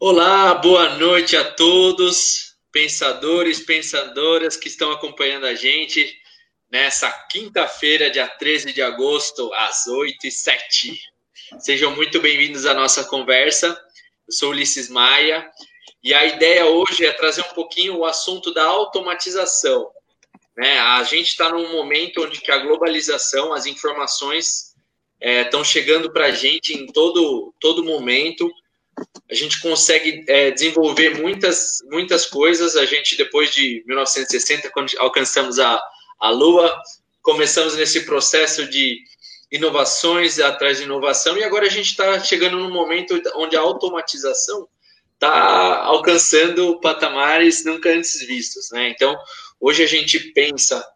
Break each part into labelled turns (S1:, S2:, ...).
S1: Olá, boa noite a todos, pensadores, pensadoras que estão acompanhando a gente nessa quinta-feira, dia 13 de agosto, às 8 e 07 Sejam muito bem-vindos à nossa conversa. Eu sou Ulisses Maia e a ideia hoje é trazer um pouquinho o assunto da automatização. Né? A gente está num momento onde que a globalização, as informações estão é, chegando para a gente em todo, todo momento. A gente consegue é, desenvolver muitas, muitas coisas. A gente, depois de 1960, quando alcançamos a, a Lua, começamos nesse processo de inovações atrás de inovação, e agora a gente está chegando num momento onde a automatização está alcançando patamares nunca antes vistos, né? Então, hoje a gente pensa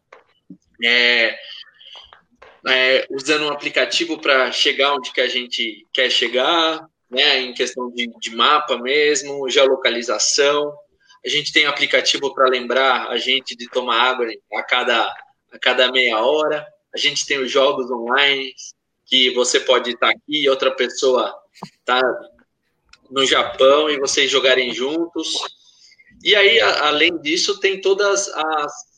S1: é, é, usando um aplicativo para chegar onde que a gente quer chegar, né? Em questão de, de mapa mesmo, geolocalização. A gente tem aplicativo para lembrar a gente de tomar água a cada, a cada meia hora. A gente tem os jogos online, que você pode estar aqui e outra pessoa está no Japão e vocês jogarem juntos. E aí, além disso, tem todas as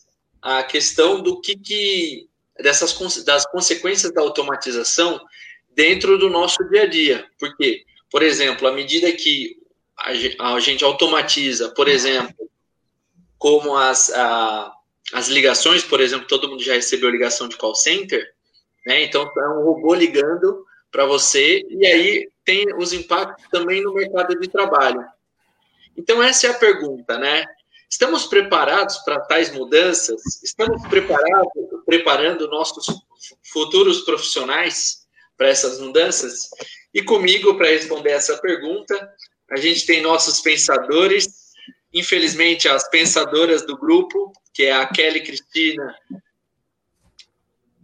S1: a questão do que, que dessas das consequências da automatização dentro do nosso dia a dia. Porque, por exemplo, à medida que a gente automatiza, por exemplo, como as, a, as ligações, por exemplo, todo mundo já recebeu ligação de call center, né? Então é um robô ligando para você e aí tem os impactos também no mercado de trabalho. Então essa é a pergunta, né? Estamos preparados para tais mudanças? Estamos preparados, preparando nossos futuros profissionais para essas mudanças? E comigo para responder essa pergunta, a gente tem nossos pensadores, infelizmente as pensadoras do grupo, que é a Kelly Cristina.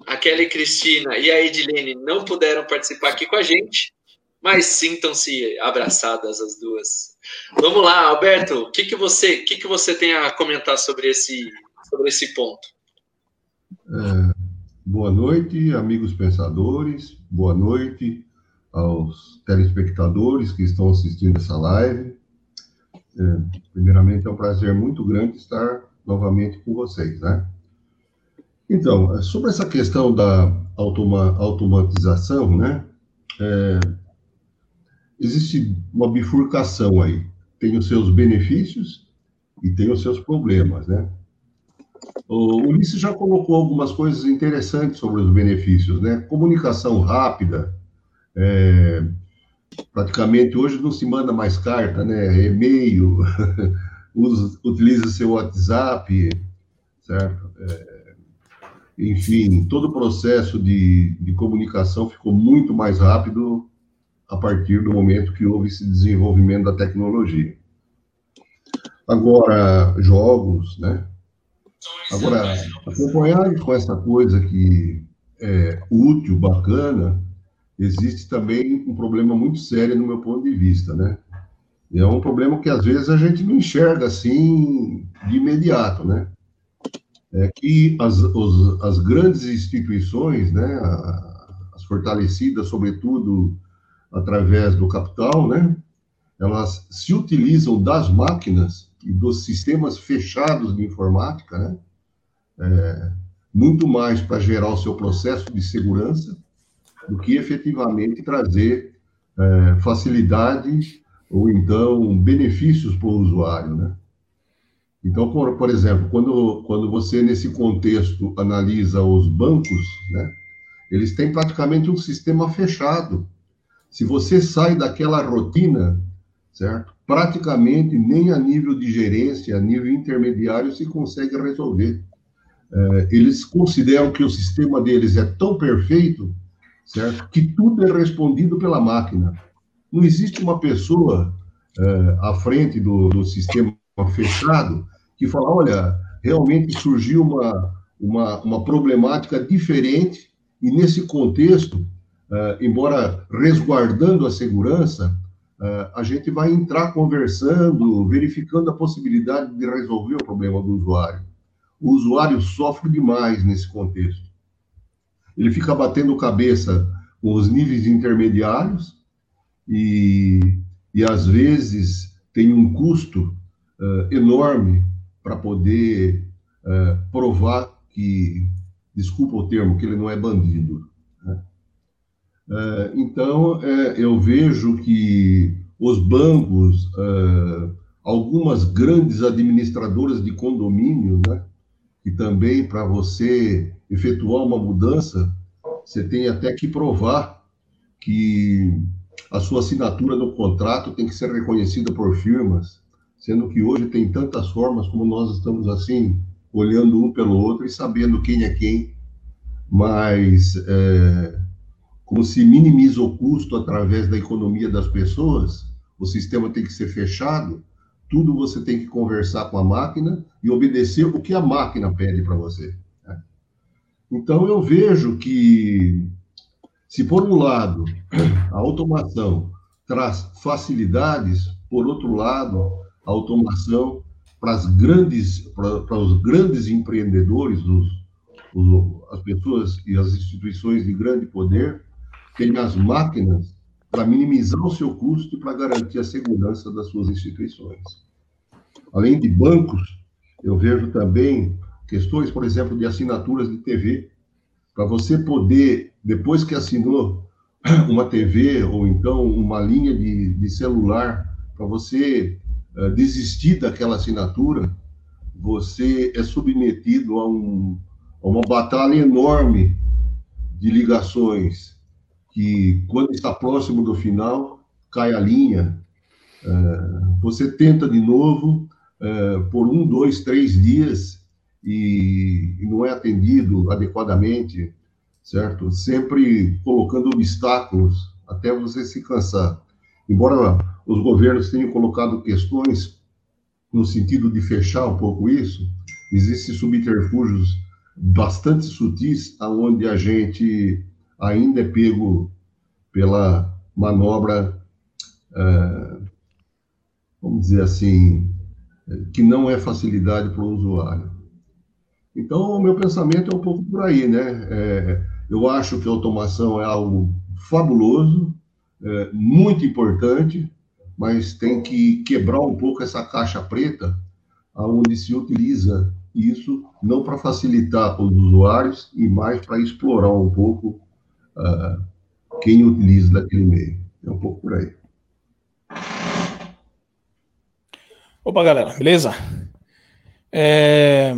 S1: A Kelly Cristina e a Edilene não puderam participar aqui com a gente, mas sintam-se abraçadas as duas. Vamos lá, Alberto, o que, que você, que, que você tem a comentar sobre esse, sobre esse ponto?
S2: É, boa noite, amigos pensadores. Boa noite aos telespectadores que estão assistindo essa live. É, primeiramente, é um prazer muito grande estar novamente com vocês, né? Então, sobre essa questão da automa automatização, né? É, existe uma bifurcação aí. Tem os seus benefícios e tem os seus problemas, né? O Ulisses já colocou algumas coisas interessantes sobre os benefícios, né? Comunicação rápida, é, praticamente hoje não se manda mais carta, né? E-mail, utiliza seu WhatsApp, certo? É, enfim, todo o processo de, de comunicação ficou muito mais rápido a partir do momento que houve esse desenvolvimento da tecnologia. Agora, jogos, né? Agora, acompanhado com essa coisa que é útil, bacana, existe também um problema muito sério no meu ponto de vista, né? É um problema que às vezes a gente não enxerga assim de imediato, né? É que as, os, as grandes instituições, né, as fortalecidas, sobretudo através do capital, né? Elas se utilizam das máquinas e dos sistemas fechados de informática, né? É, muito mais para gerar o seu processo de segurança do que efetivamente trazer é, facilidade ou então benefícios para o usuário, né? Então, por, por exemplo, quando, quando você, nesse contexto, analisa os bancos, né, eles têm praticamente um sistema fechado, se você sai daquela rotina, certo? Praticamente nem a nível de gerência, a nível intermediário, se consegue resolver. É, eles consideram que o sistema deles é tão perfeito, certo? Que tudo é respondido pela máquina. Não existe uma pessoa é, à frente do, do sistema fechado que fala, olha, realmente surgiu uma, uma, uma problemática diferente e nesse contexto uh, embora resguardando a segurança, uh, a gente vai entrar conversando, verificando a possibilidade de resolver o problema do usuário. O usuário sofre demais nesse contexto. Ele fica batendo cabeça com os níveis intermediários e, e às vezes, tem um custo uh, enorme para poder uh, provar que, desculpa o termo, que ele não é bandido. Uh, então, eu vejo que os bancos, algumas grandes administradoras de condomínio, né, que também para você efetuar uma mudança, você tem até que provar que a sua assinatura no contrato tem que ser reconhecida por firmas, sendo que hoje tem tantas formas como nós estamos assim, olhando um pelo outro e sabendo quem é quem, mas é, como se minimiza o custo através da economia das pessoas, o sistema tem que ser fechado, tudo você tem que conversar com a máquina e obedecer o que a máquina pede para você. Né? Então eu vejo que se por um lado a automação traz facilidades, por outro lado, a automação para as grandes para, os grandes empreendedores, os, os, as pessoas e as instituições de grande poder, têm as máquinas para minimizar o seu custo e para garantir a segurança das suas instituições. Além de bancos, eu vejo também questões, por exemplo, de assinaturas de TV, para você poder, depois que assinou uma TV ou então uma linha de, de celular, para você uh, desistir daquela assinatura, você é submetido a, um, a uma batalha enorme de ligações que, quando está próximo do final, cai a linha, uh, você tenta de novo uh, por um, dois, três dias e não é atendido adequadamente, certo? Sempre colocando obstáculos até você se cansar. Embora os governos tenham colocado questões no sentido de fechar um pouco isso, existem subterfúgios bastante sutis aonde a gente ainda é pego pela manobra, uh, vamos dizer assim, que não é facilidade para o usuário. Então, o meu pensamento é um pouco por aí, né? É, eu acho que a automação é algo fabuloso, é, muito importante, mas tem que quebrar um pouco essa caixa preta, aonde se utiliza isso não para facilitar os usuários e mais para explorar um pouco uh, quem utiliza daquele meio. É um pouco por aí.
S3: Opa, galera, beleza? É...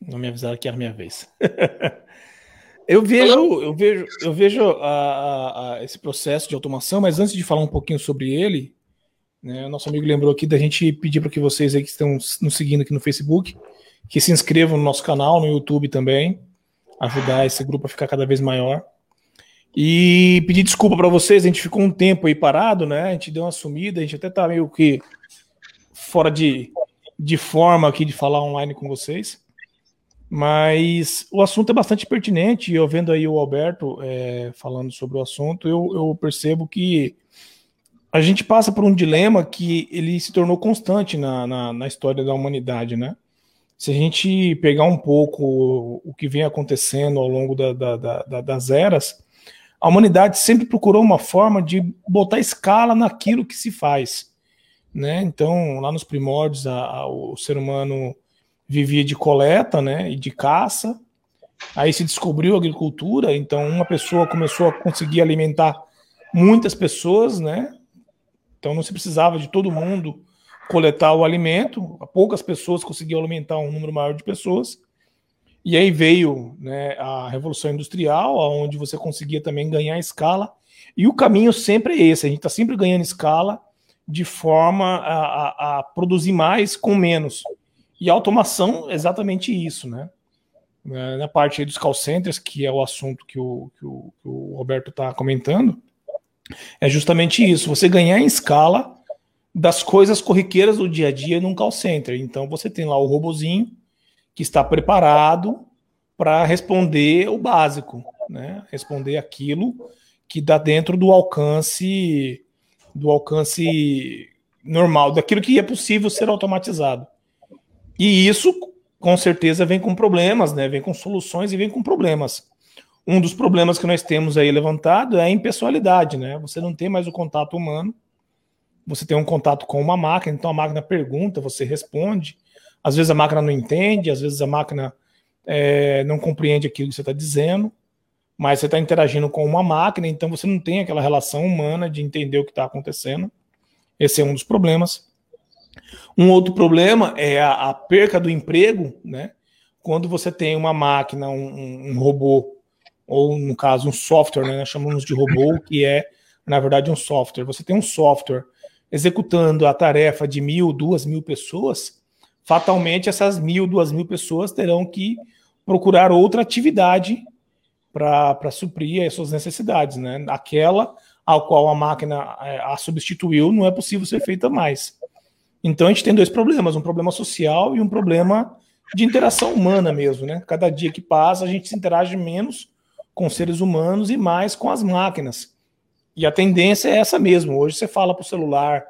S3: Não me avisaram que era minha vez. eu vejo, eu vejo, eu vejo a, a, a esse processo de automação, mas antes de falar um pouquinho sobre ele, né, nosso amigo lembrou aqui da gente pedir para que vocês aí que estão nos seguindo aqui no Facebook, que se inscrevam no nosso canal, no YouTube também, ajudar esse grupo a ficar cada vez maior. E pedir desculpa para vocês, a gente ficou um tempo aí parado, né? A gente deu uma sumida, a gente até tá meio que fora de, de forma aqui de falar online com vocês. Mas o assunto é bastante pertinente, e eu vendo aí o Alberto é, falando sobre o assunto, eu, eu, percebo que a gente passa por um dilema que ele se tornou constante na, na, na história da humanidade, né? Se a gente pegar um pouco o que vem acontecendo ao longo da, da, da, das eras, a humanidade sempre procurou uma forma de botar escala naquilo que se faz. Né? Então, lá nos primórdios, a, a, o ser humano vivia de coleta, né, e de caça. Aí se descobriu a agricultura, então uma pessoa começou a conseguir alimentar muitas pessoas, né? Então não se precisava de todo mundo coletar o alimento, poucas pessoas conseguiam alimentar um número maior de pessoas. E aí veio né, a Revolução Industrial, onde você conseguia também ganhar escala. E o caminho sempre é esse: a gente está sempre ganhando escala de forma a, a, a produzir mais com menos. E a automação, exatamente isso, né? É, na parte dos call centers, que é o assunto que o, que o, que o Roberto está comentando, é justamente isso: você ganhar em escala das coisas corriqueiras do dia a dia num call center. Então você tem lá o robozinho que está preparado para responder o básico, né? Responder aquilo que dá dentro do alcance do alcance normal, daquilo que é possível ser automatizado. E isso, com certeza, vem com problemas, né? Vem com soluções e vem com problemas. Um dos problemas que nós temos aí levantado é a impessoalidade, né? Você não tem mais o contato humano, você tem um contato com uma máquina, então a máquina pergunta, você responde. Às vezes a máquina não entende, às vezes a máquina é, não compreende aquilo que você está dizendo, mas você está interagindo com uma máquina, então você não tem aquela relação humana de entender o que está acontecendo. Esse é um dos problemas. Um outro problema é a, a, perca do emprego, né? Quando você tem uma máquina, um, um robô, ou no caso um software, né? Nós chamamos de robô, que é, na verdade, um software. Você tem um software executando a tarefa de mil, duas mil pessoas, fatalmente essas mil, duas mil pessoas terão que procurar outra atividade para suprir as suas necessidades, né? Aquela ao qual a máquina é, a substituiu não é possível ser feita mais. Então a gente tem dois problemas, um problema social e um problema de interação humana mesmo, né? Cada dia que passa a gente se interage menos com seres humanos e mais com as máquinas. E a tendência é essa mesmo. Hoje você fala para o celular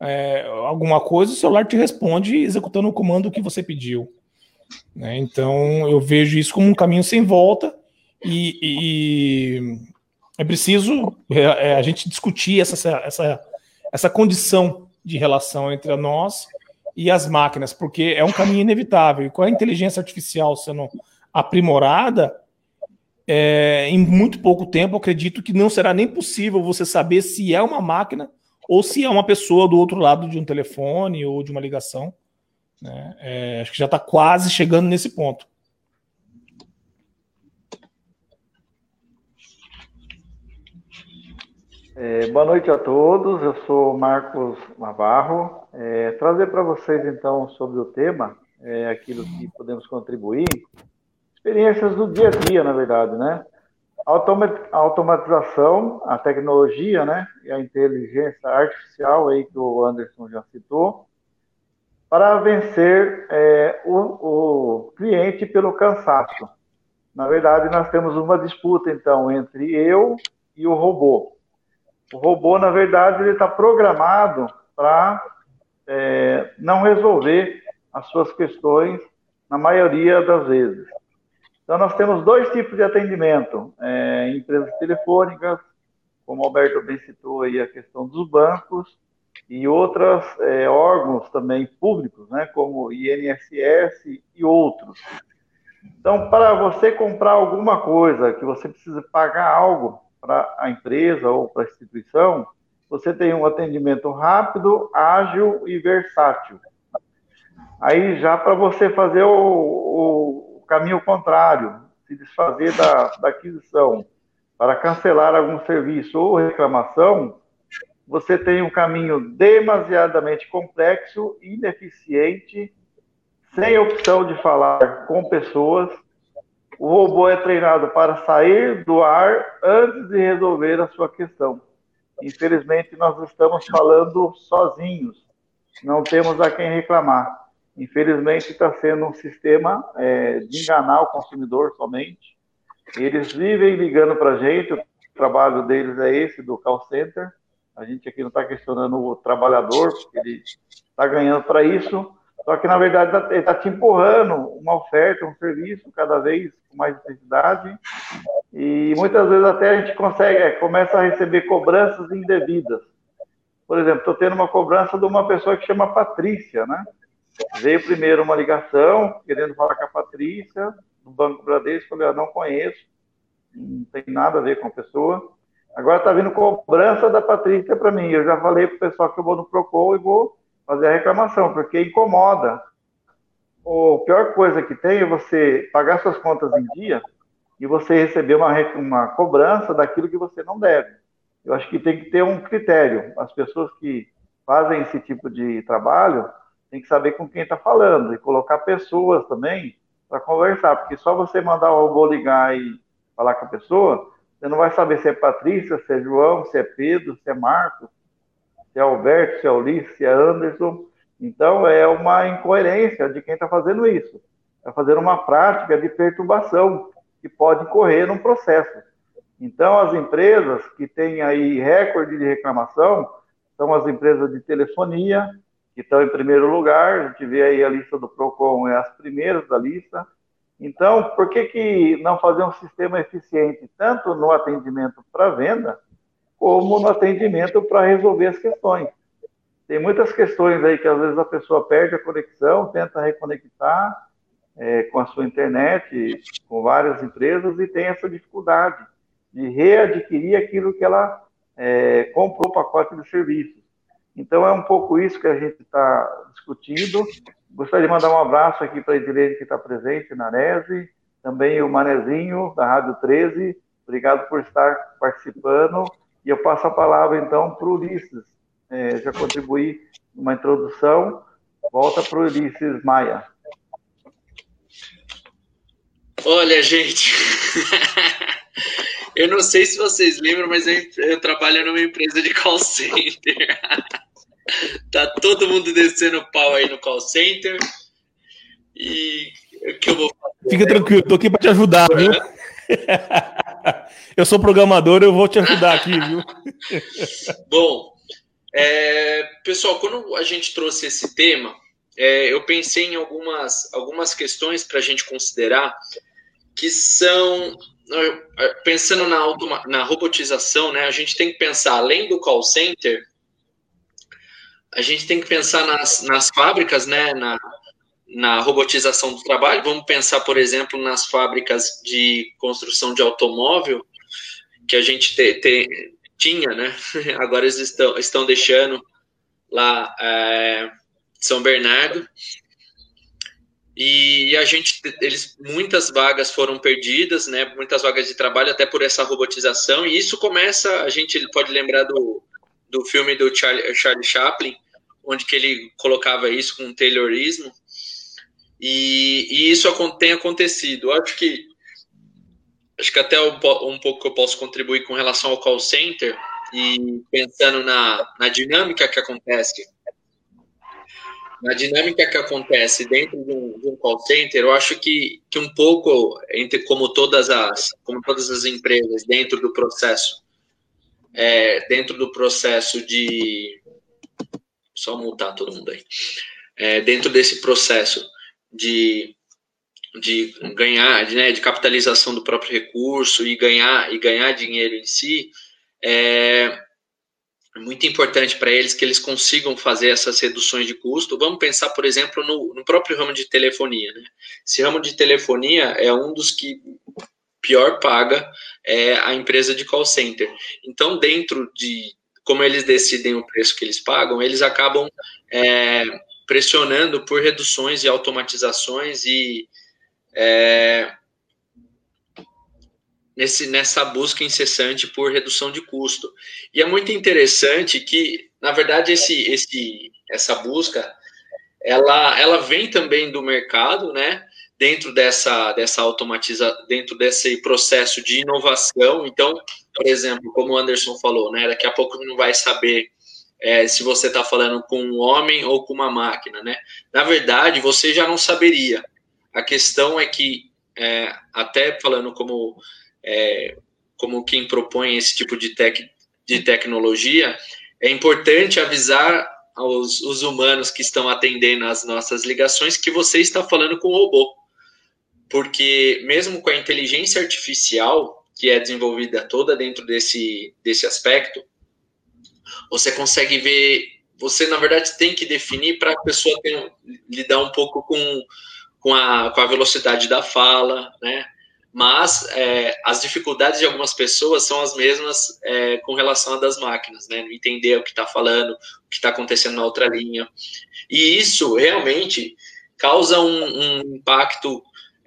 S3: é, alguma coisa, o celular te responde executando o comando que você pediu. Né? Então eu vejo isso como um caminho sem volta e, e é preciso é, é, a gente discutir essa, essa, essa condição de relação entre nós e as máquinas, porque é um caminho inevitável. E com a inteligência artificial sendo aprimorada, é, em muito pouco tempo, acredito que não será nem possível você saber se é uma máquina ou se é uma pessoa do outro lado de um telefone ou de uma ligação. Né? É, acho que já está quase chegando nesse ponto.
S4: É, boa noite a todos, eu sou Marcos Navarro. É, trazer para vocês então sobre o tema, é, aquilo que podemos contribuir, experiências do dia a dia, na verdade, né? A automatização, a tecnologia, né? E a inteligência artificial aí que o Anderson já citou, para vencer é, o, o cliente pelo cansaço. Na verdade, nós temos uma disputa então entre eu e o robô. O robô, na verdade, ele está programado para é, não resolver as suas questões na maioria das vezes. Então, nós temos dois tipos de atendimento: é, empresas telefônicas, como o Alberto bem citou aí a questão dos bancos, e outros é, órgãos também públicos, né, como INSS e outros. Então, para você comprar alguma coisa, que você precisa pagar algo, para a empresa ou para a instituição, você tem um atendimento rápido, ágil e versátil. Aí já para você fazer o, o, caminho contrário, se desfazer da, da aquisição, para cancelar algum serviço ou reclamação, você tem um caminho demasiadamente complexo, ineficiente, sem opção de falar com pessoas o robô é treinado para sair do ar antes de resolver a sua questão. Infelizmente, nós estamos falando sozinhos, não temos a quem reclamar. Infelizmente, está sendo um sistema é, de enganar o consumidor somente. Eles vivem ligando para a gente, o trabalho deles é esse, do call center. A gente aqui não está questionando o trabalhador, porque ele está ganhando para isso só que, na verdade, ele está te empurrando uma oferta, um serviço cada vez com mais necessidade. E muitas vezes até a gente consegue, é, começa a receber cobranças indevidas. Por exemplo, estou tendo uma cobrança de uma pessoa que chama Patrícia, né? Veio primeiro uma ligação, querendo falar com a Patrícia, do Banco Bradesco, falei, eu não conheço, não tem nada a ver com a pessoa. Agora está vindo cobrança da Patrícia para mim. Eu já falei para o pessoal que eu vou no Procon e vou fazer a reclamação, porque incomoda. A pior coisa que tem é você pagar suas contas em dia e você receber uma, uma cobrança daquilo que você não deve. Eu acho que tem que ter um critério. As pessoas que fazem esse tipo de trabalho têm que saber com quem está falando e colocar pessoas também para conversar, porque só você mandar o robô ligar e falar com a pessoa, você não vai saber se é Patrícia, se é João, se é Pedro, se é Marcos, se é Alberto, se é Ulisses, se é Anderson. Então, é uma incoerência de quem está fazendo isso. Está fazendo uma prática de perturbação que pode correr num processo. Então, as empresas que têm aí recorde de reclamação são as empresas de telefonia, estão em primeiro lugar. A gente vê aí a lista do PROCON, é as primeiras da lista. Então, por que, que não fazer um sistema eficiente, tanto no atendimento para venda, como no atendimento para resolver as questões. tem muitas questões aí que às vezes a pessoa perde a conexão, tenta reconectar é, com a sua internet, com várias empresas e tem essa dificuldade de readquirir aquilo que ela é, comprou o pacote de serviços. Então é um pouco isso que a gente está discutindo. Gostaria de mandar um abraço aqui para a Edilene que está presente na NESE, também o Manezinho, da Rádio 13. Obrigado por estar participando. E eu passo a palavra, então, para o Ulisses. É, já contribuí numa introdução. Volta para o Ulisses Maia.
S1: Olha, gente, eu não sei se vocês lembram, mas eu, eu trabalho numa empresa de call center. tá todo mundo descendo pau aí no call center. E o que eu vou fazer?
S3: Fica tranquilo, tô aqui para te ajudar, viu? eu sou programador, eu vou te ajudar aqui, viu?
S1: Bom, é, pessoal, quando a gente trouxe esse tema, é, eu pensei em algumas, algumas questões para a gente considerar que são pensando na, automa, na robotização, né, a gente tem que pensar, além do call center, a gente tem que pensar nas, nas fábricas, né, na, na robotização do trabalho. Vamos pensar, por exemplo, nas fábricas de construção de automóvel, que a gente te, te, tinha, né? Agora eles estão, estão deixando lá é, São Bernardo. E a gente, eles, muitas vagas foram perdidas, né? Muitas vagas de trabalho até por essa robotização. E isso começa, a gente pode lembrar do, do filme do Charlie, Charlie Chaplin, onde que ele colocava isso com um Taylorismo. E, e isso tem acontecido. Eu acho que acho que até um, um pouco que eu posso contribuir com relação ao call center e pensando na, na dinâmica que acontece na dinâmica que acontece dentro de um, de um, call center, eu acho que, que um pouco, entre, como, todas as, como todas as empresas, dentro do processo, é, dentro do processo de. Só multar todo mundo aí. É, dentro desse processo de, de ganhar, de, né, de capitalização do próprio recurso e ganhar, e ganhar dinheiro em si, é, muito importante para eles que eles consigam fazer essas reduções de custo. Vamos pensar, por exemplo, no, no, próprio ramo de telefonia. Né? Esse ramo de telefonia é um dos que pior paga é, a empresa de call center. Então, dentro de como eles decidem o preço que eles pagam, eles acabam é, pressionando por reduções e automatizações e é, nesse, nessa busca incessante por redução de custo. E é muito interessante que, na verdade, esse, esse, essa busca, ela, ela vem também do mercado, né? Dentro dessa, dessa automatiza, dentro desse processo de inovação. Então, por exemplo, como o Anderson falou, né? Daqui a pouco não vai saber é, se você está falando com um homem ou com uma máquina, né? Na verdade, você já não saberia. A questão é que, é, até falando como é, como quem propõe esse tipo de, tec, de tecnologia, é importante avisar aos os humanos que estão atendendo as nossas ligações que você está falando com o robô. Porque mesmo com a inteligência artificial, que é desenvolvida toda dentro desse, desse aspecto, você consegue ver, você na verdade tem que definir para a pessoa ter, lidar um pouco com, com, a, com a velocidade da fala, né? mas é, as dificuldades de algumas pessoas são as mesmas é, com relação a das máquinas, né? Entender o que está falando, o que está acontecendo na outra linha. E isso realmente causa um, um impacto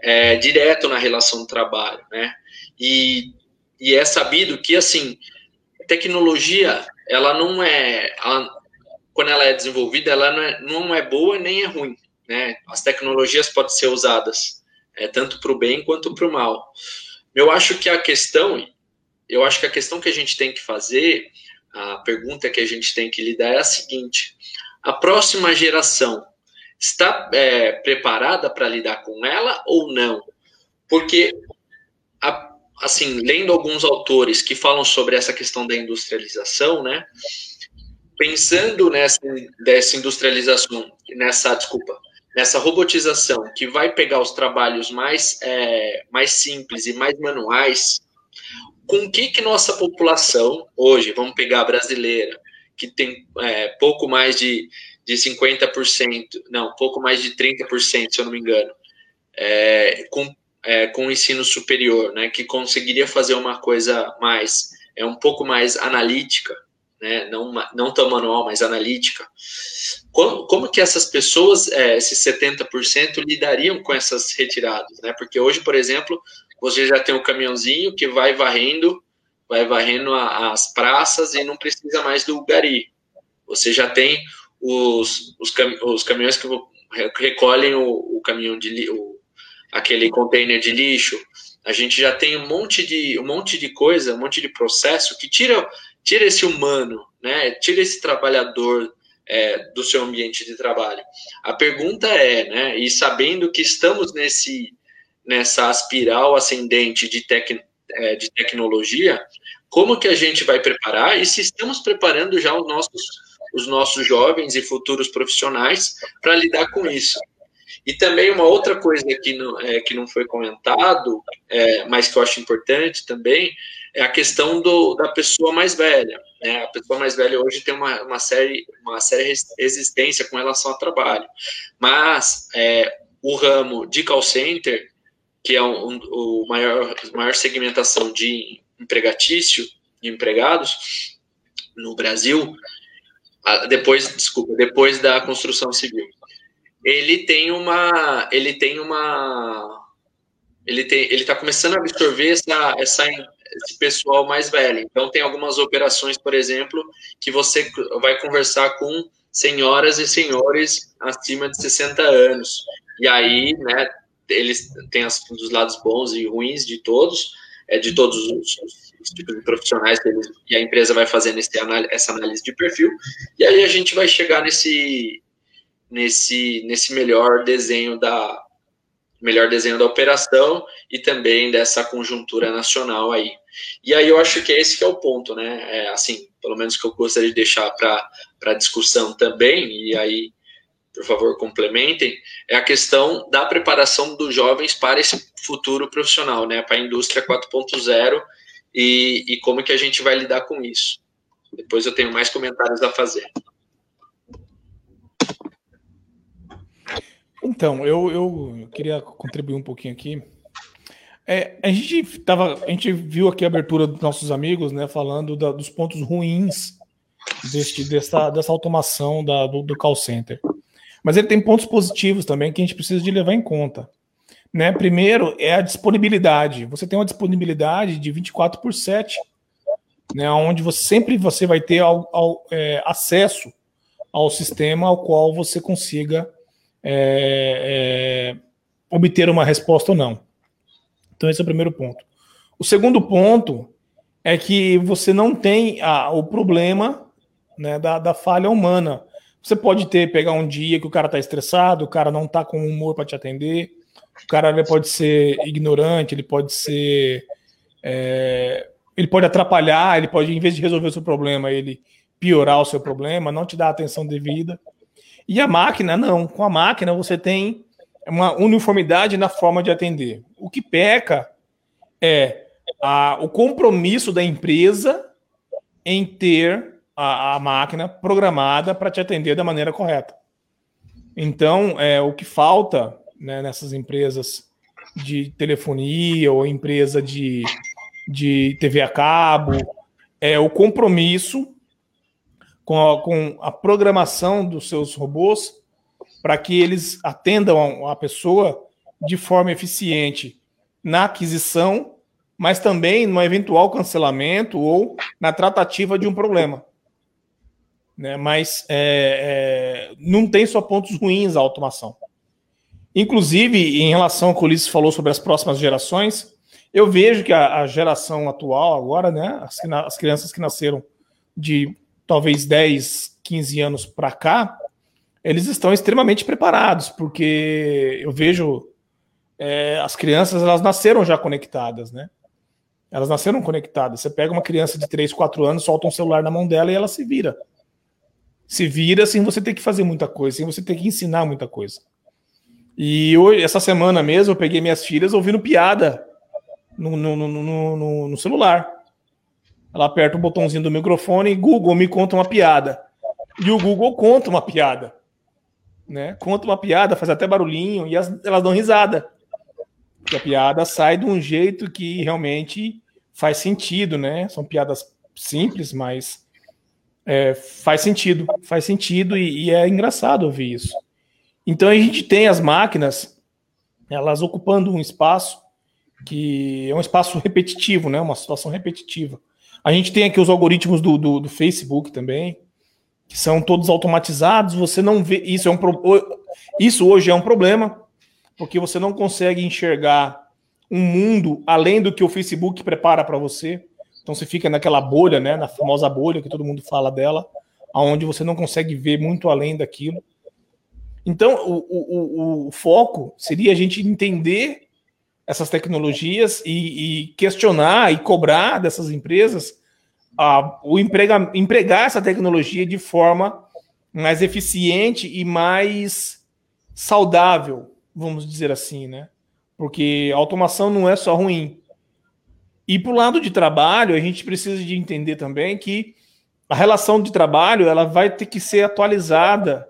S1: é, direto na relação do trabalho, né? E, e é sabido que, assim, tecnologia, ela não é... Ela, quando ela é desenvolvida, ela não é, não é boa nem é ruim, né? As tecnologias podem ser usadas é, tanto para o bem quanto para o mal. Eu acho que a questão, eu acho que a questão que a gente tem que fazer, a pergunta que a gente tem que lidar é a seguinte: a próxima geração está é, preparada para lidar com ela ou não? Porque, assim, lendo alguns autores que falam sobre essa questão da industrialização, né? Pensando nessa dessa industrialização, nessa, desculpa, nessa robotização que vai pegar os trabalhos mais, é, mais simples e mais manuais, com que que nossa população hoje, vamos pegar a brasileira, que tem é, pouco mais de, de 50%, não, pouco mais de 30%, se eu não me engano, é, com, é, com ensino superior, né, que conseguiria fazer uma coisa mais, é um pouco mais analítica, né, não, não tão manual, mas analítica. Como, como que essas pessoas, é, esses 70%, lidariam com essas retiradas? Né? Porque hoje, por exemplo, você já tem um caminhãozinho que vai varrendo, vai varrendo a, as praças e não precisa mais do gari. Você já tem os, os, cam, os caminhões que recolhem o, o caminhão de o, aquele container de lixo. A gente já tem um monte de um monte de coisa, um monte de processo que tira tira esse humano, né? Tira esse trabalhador é, do seu ambiente de trabalho. A pergunta é, né? E sabendo que estamos nesse nessa espiral ascendente de, tec, é, de tecnologia, como que a gente vai preparar e se estamos preparando já os nossos os nossos jovens e futuros profissionais para lidar com isso. E também uma outra coisa que não, é, que não foi comentado, é, mas que eu acho importante também, é a questão do, da pessoa mais velha. Né? A pessoa mais velha hoje tem uma, uma, série, uma séria resistência com relação ao trabalho. Mas é, o ramo de call center, que é o um, um, maior, maior segmentação de empregatício, de empregados no Brasil, depois, desculpa, depois da construção civil. Ele tem uma, ele tem uma, ele tem, ele está começando a absorver essa, essa esse pessoal mais velho. Então, tem algumas operações, por exemplo, que você vai conversar com senhoras e senhores acima de 60 anos. E aí, né, eles têm os lados bons e ruins de todos, é, de todos os, os tipos de profissionais que eles, e a empresa vai fazendo esse, essa análise de perfil. E aí a gente vai chegar nesse, nesse, nesse melhor desenho da, melhor desenho da operação e também dessa conjuntura nacional aí. E aí eu acho que é esse que é o ponto, né? É, assim, pelo menos que eu gostaria de deixar para discussão também, e aí, por favor, complementem, é a questão da preparação dos jovens para esse futuro profissional, né? Para a indústria 4.0 e, e como que a gente vai lidar com isso. Depois eu tenho mais comentários a fazer.
S3: Então, eu, eu queria contribuir um pouquinho aqui. É, a gente tava, a gente viu aqui a abertura dos nossos amigos, né, falando da, dos pontos ruins deste, dessa, dessa automação da, do, do, call center. Mas ele tem pontos positivos também que a gente precisa de levar em conta. Né? Primeiro é a disponibilidade. Você tem uma disponibilidade de 24 por 7, né, onde você sempre você vai ter ao, ao, é, acesso ao sistema ao qual você consiga é, é, obter uma resposta ou não. Então, esse é o primeiro ponto. O segundo ponto é que você não tem a, o problema né, da, da, falha humana. Você pode ter, pegar um dia que o cara está estressado, o cara não está com humor para te atender, o cara ele pode ser ignorante, ele pode ser. É, ele pode atrapalhar, ele pode, em vez de resolver o seu problema, ele piorar o seu problema, não te dar a atenção devida. E a máquina, não. Com a máquina você tem uma uniformidade na forma de atender. O que peca é a, o compromisso da empresa em ter a, a máquina programada para te atender da maneira correta. Então, é, o que falta né, nessas empresas de telefonia ou empresa de, de TV a cabo é o compromisso com a, com a programação dos seus robôs para que eles atendam a pessoa de forma eficiente na aquisição, mas também no eventual cancelamento ou na tratativa de um problema. Né? Mas é, é, não tem só pontos ruins a automação. Inclusive, em relação ao que o Ulisses falou sobre as próximas gerações, eu vejo que a, a geração atual, agora, né, as, as crianças que nasceram de talvez 10, 15 anos para cá, eles estão extremamente preparados, porque eu vejo é, as crianças, elas nasceram já conectadas, né? Elas nasceram conectadas. Você pega uma criança de 3, 4 anos, solta um celular na mão dela e ela se vira. Se vira sem você ter que fazer muita coisa, sem você ter que ensinar muita coisa. E hoje, essa semana mesmo, eu peguei minhas filhas ouvindo piada no, no, no, no, celular. ela aperta o botãozinho do microfone e Google me conta uma piada. E o Google conta uma piada. Né? Conta uma piada, faz até barulhinho e as, elas dão risada. Porque a piada sai de um jeito que realmente faz sentido, né? São piadas simples, mas é, faz sentido, faz sentido e, e, é engraçado ouvir isso. Então a gente tem as máquinas, elas ocupando um espaço que é um espaço repetitivo, né? Uma situação repetitiva. A gente tem aqui os algoritmos do, do, do Facebook também, que são todos automatizados. Você não vê isso é um isso hoje é um problema porque você não consegue enxergar um mundo além do que o Facebook prepara para você. Então você fica naquela bolha, né, na famosa bolha que todo mundo fala dela, aonde você não consegue ver muito além daquilo. Então o, o, o foco seria a gente entender essas tecnologias e, e questionar e cobrar dessas empresas a, o emprega, empregar essa tecnologia de forma mais eficiente e mais saudável, vamos dizer assim, né? Porque automação não é só ruim. E para o lado de trabalho, a gente precisa de entender também que a relação de trabalho ela vai ter que ser atualizada,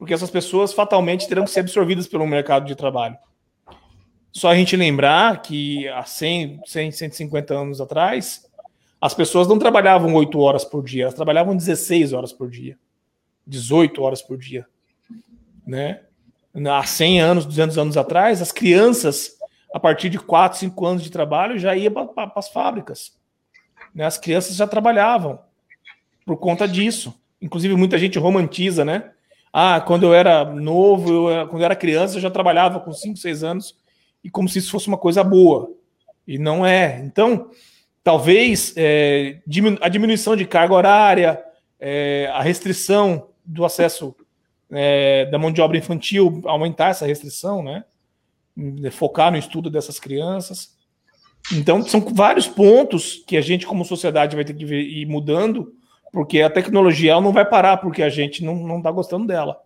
S3: porque essas pessoas fatalmente terão que ser absorvidas pelo mercado de trabalho. Só a gente lembrar que há 100, 100 150 anos atrás, as pessoas não trabalhavam 8 horas por dia, elas trabalhavam 16 horas por dia, 18 horas por dia, né? há 100 anos, 200 anos atrás, as crianças, a partir de 4, 5 anos de trabalho, já iam para as fábricas. Né? As crianças já trabalhavam por conta disso. Inclusive, muita gente romantiza, né? Ah, quando eu era novo, eu, quando eu era criança, eu já trabalhava com 5, 6 anos, e como se isso fosse uma coisa boa. E não é. Então, talvez é, a diminuição de carga horária, é, a restrição do acesso é, da mão de obra infantil, aumentar essa restrição, né? Focar no estudo dessas crianças. Então, são vários pontos que a gente, como sociedade, vai ter que ir mudando, porque a tecnologia ela não vai parar porque a gente não está gostando dela.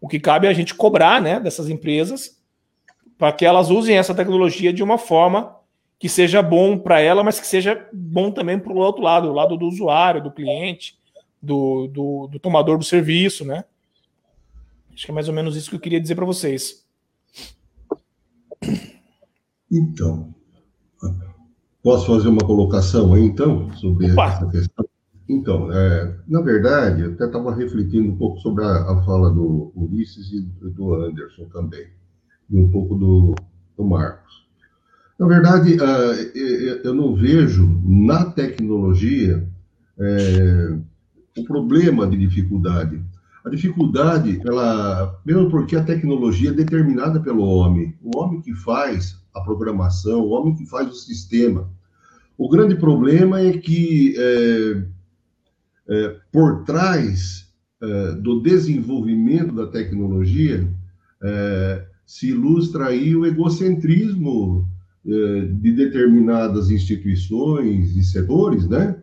S3: O que cabe é a gente cobrar né, dessas empresas para que elas usem essa tecnologia de uma forma que seja bom para ela, mas que seja bom também para o outro lado, o lado do usuário, do cliente, do, do, do tomador do serviço, né? Acho que é mais ou menos isso que eu queria dizer para vocês.
S2: Então, posso fazer uma colocação aí, então, sobre Opa. essa questão? Então, é, na verdade, eu até estava refletindo um pouco sobre a, a, fala do Ulisses e do Anderson também, e um pouco do, do Marcos. Na verdade, uh, eu não vejo na tecnologia é, o problema de dificuldade. A dificuldade, ela, mesmo porque a tecnologia é determinada pelo homem, o homem que faz a programação, o homem que faz o sistema. O grande problema é que é, é, por trás é, do desenvolvimento da tecnologia é, se ilustra aí o egocentrismo é, de determinadas instituições e setores, né?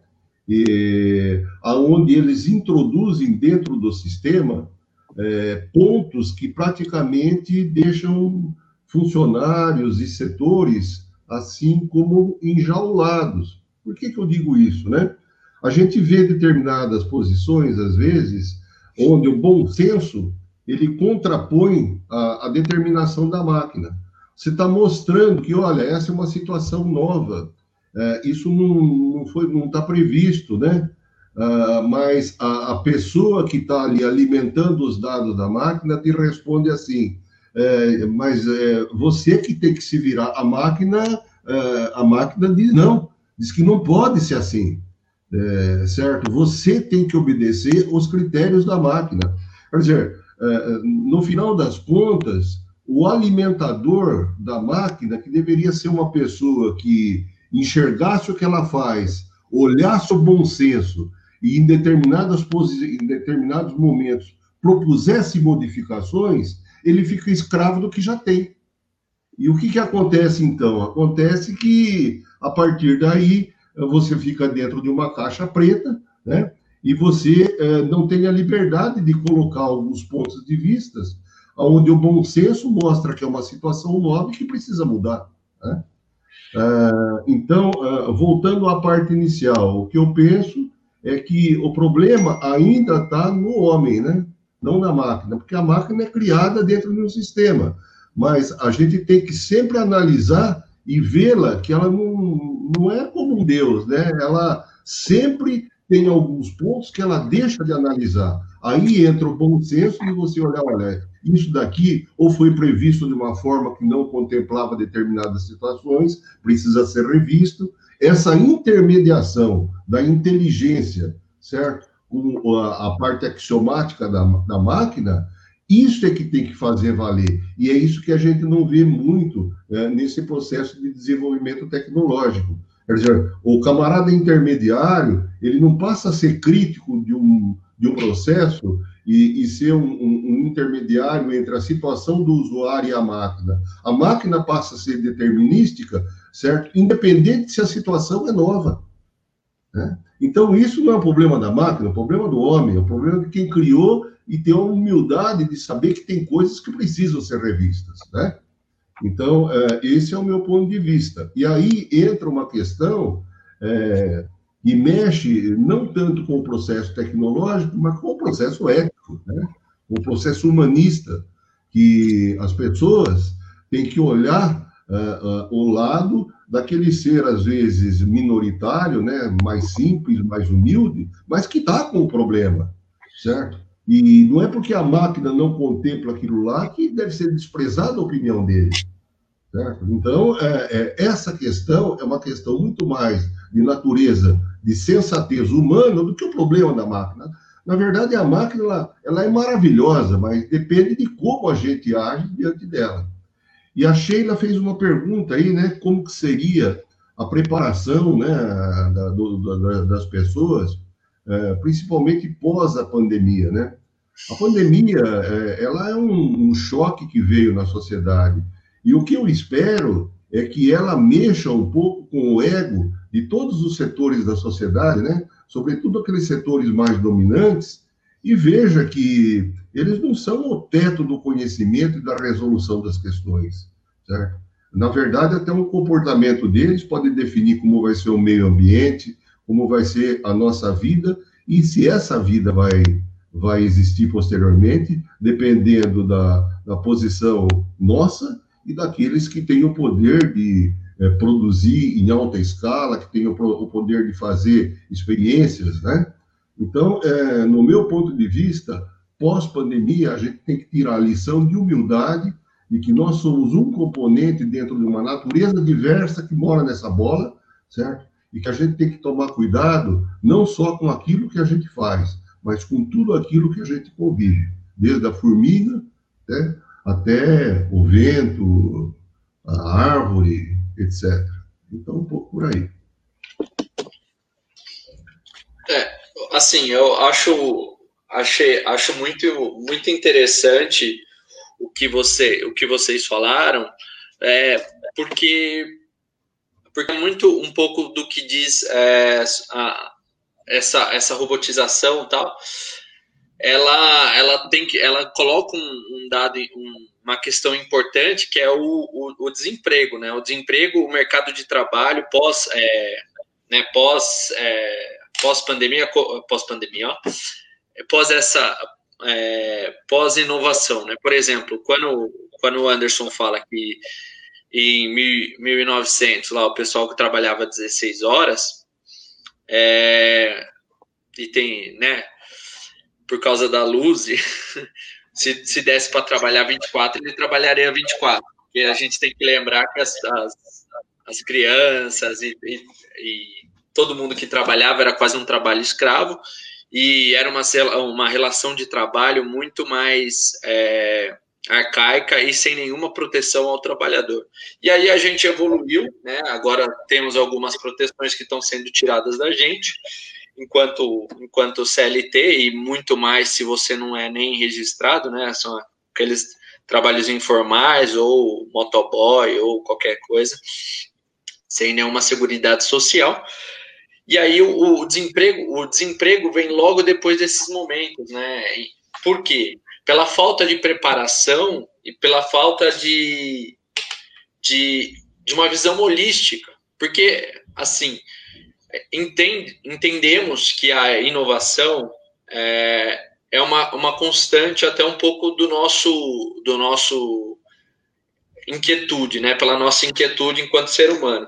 S2: e, aonde eles introduzem dentro do sistema é, pontos que praticamente deixam funcionários e setores assim como enjaulados. Por que, que eu digo isso, né? A gente vê determinadas posições, às vezes, onde o bom senso ele contrapõe a, a determinação da máquina. Você está mostrando que, olha, essa é uma situação nova, é, isso não, foi, não está previsto, né? Uh, mas a, a, pessoa que está ali alimentando os dados da máquina te responde assim: é, mas é, você que tem que se virar. A máquina, é, a máquina diz não, diz que não pode ser assim, é, certo? Você tem que obedecer os critérios da máquina. Quer dizer, é, no final das contas, o alimentador da máquina, que deveria ser uma pessoa que enxergasse o que ela faz, olhasse o bom senso e em, determinadas em determinados momentos propusesse modificações, ele fica escravo do que já tem. E o que, que acontece então? Acontece que, a partir daí, você fica dentro de uma caixa preta, né? E você eh, não tem a liberdade de colocar alguns pontos de vistas onde o bom senso mostra que é uma situação nova e que precisa mudar. Né? Uh, então, uh, voltando à parte inicial, o que eu penso é que o problema ainda está no homem, né? não na máquina, porque a máquina é criada dentro de um sistema, mas a gente tem que sempre analisar e vê-la que ela não, não é como um Deus, né? Ela sempre tem alguns pontos que ela deixa de analisar. Aí entra o bom senso e você olhar, olha, isso daqui ou foi previsto de uma forma que não contemplava determinadas situações, precisa ser revisto. Essa intermediação da inteligência, certo? Com a, a parte axiomática da, da máquina, isso é que tem que fazer valer. E é isso que a gente não vê muito é, nesse processo de desenvolvimento tecnológico. Quer dizer, o camarada intermediário, ele não passa a ser crítico de um, de um processo e, e ser um, um, um, intermediário entre a situação do usuário e a máquina. A máquina passa a ser determinística, certo? Independente se a situação é nova. Né? Então, isso não é um problema da máquina, é um problema do homem, é um problema de quem criou e ter a humildade de saber que tem coisas que precisam ser revistas, né? Então, é, esse é o meu ponto de vista. E aí entra uma questão é, que mexe não tanto com o processo tecnológico, mas com o processo ético, né? o processo humanista, que as pessoas têm que olhar uh, uh, o lado daquele ser, às vezes, minoritário, né? mais simples, mais humilde, mas que está com o problema, certo? E não é porque a máquina não contempla aquilo lá que deve ser desprezada a opinião dele. Certo? Então, é, é, essa questão é uma questão muito mais de natureza, de sensatez humana, do que o problema da máquina. Na verdade, a máquina ela, ela é maravilhosa, mas depende de como a gente age diante dela. E a Sheila fez uma pergunta aí, né? Como que seria a preparação né, da, do, da, das pessoas, principalmente pós a pandemia, né? A pandemia, é, ela é um, um choque que veio na sociedade e o que eu espero é que ela mexa um pouco com o ego de todos os setores da sociedade, né? sobretudo aqueles setores mais dominantes, e veja que eles não são o teto do conhecimento e da resolução das questões, certo? Na verdade, até o comportamento deles pode definir como vai ser o meio ambiente, como vai ser a nossa vida, e se essa vida vai, vai existir posteriormente, dependendo da, da posição nossa e daqueles que têm o poder de é, produzir em alta escala, que têm o, o, poder de fazer experiências, né? Então, é, no meu ponto de vista, pós-pandemia, a gente tem que tirar a lição de humildade de que nós somos um componente dentro de uma natureza diversa que mora nessa bola, certo? E que a gente tem que tomar cuidado não só com aquilo que a gente faz, mas com tudo aquilo que a gente convive, desde a formiga, né? até o vento, a árvore, etc. Então, um pouco por aí.
S1: É, assim, eu acho, achei, acho muito, muito interessante o que, você, o que vocês falaram, é, porque, porque é muito um pouco do que diz é, a, essa, essa robotização tal, ela, ela tem que, ela coloca um, um dado, um, uma questão importante que é o, o, o, desemprego, né? O desemprego, o mercado de trabalho pós, é, né, pós, é, pós pandemia, pós pandemia, ó, pós essa, é, pós inovação, né? Por exemplo, quando quando o Anderson fala que em 1900 lá o pessoal que trabalhava 16 horas é, e tem, né? por causa da luz, se, se desse para trabalhar 24, ele trabalharia 24. Porque a gente tem que lembrar que as, as, as crianças e, e, e, todo mundo que trabalhava era quase um trabalho escravo e era uma, uma relação de trabalho muito mais é, arcaica e sem nenhuma proteção ao trabalhador. E aí a gente evoluiu, né? Agora temos algumas proteções que estão sendo tiradas da gente enquanto, enquanto CLT e muito mais se você não é nem registrado, né? São aqueles trabalhos informais ou motoboy ou qualquer coisa, sem nenhuma seguridade social. E aí o, o desemprego, o desemprego vem logo depois desses momentos, né? Por quê? Pela falta de preparação e pela falta de, de de uma visão holística, porque, assim, entende, entendemos que a inovação é, é uma, uma constante até um pouco do nosso, do nosso inquietude, né? Pela nossa inquietude enquanto ser humano.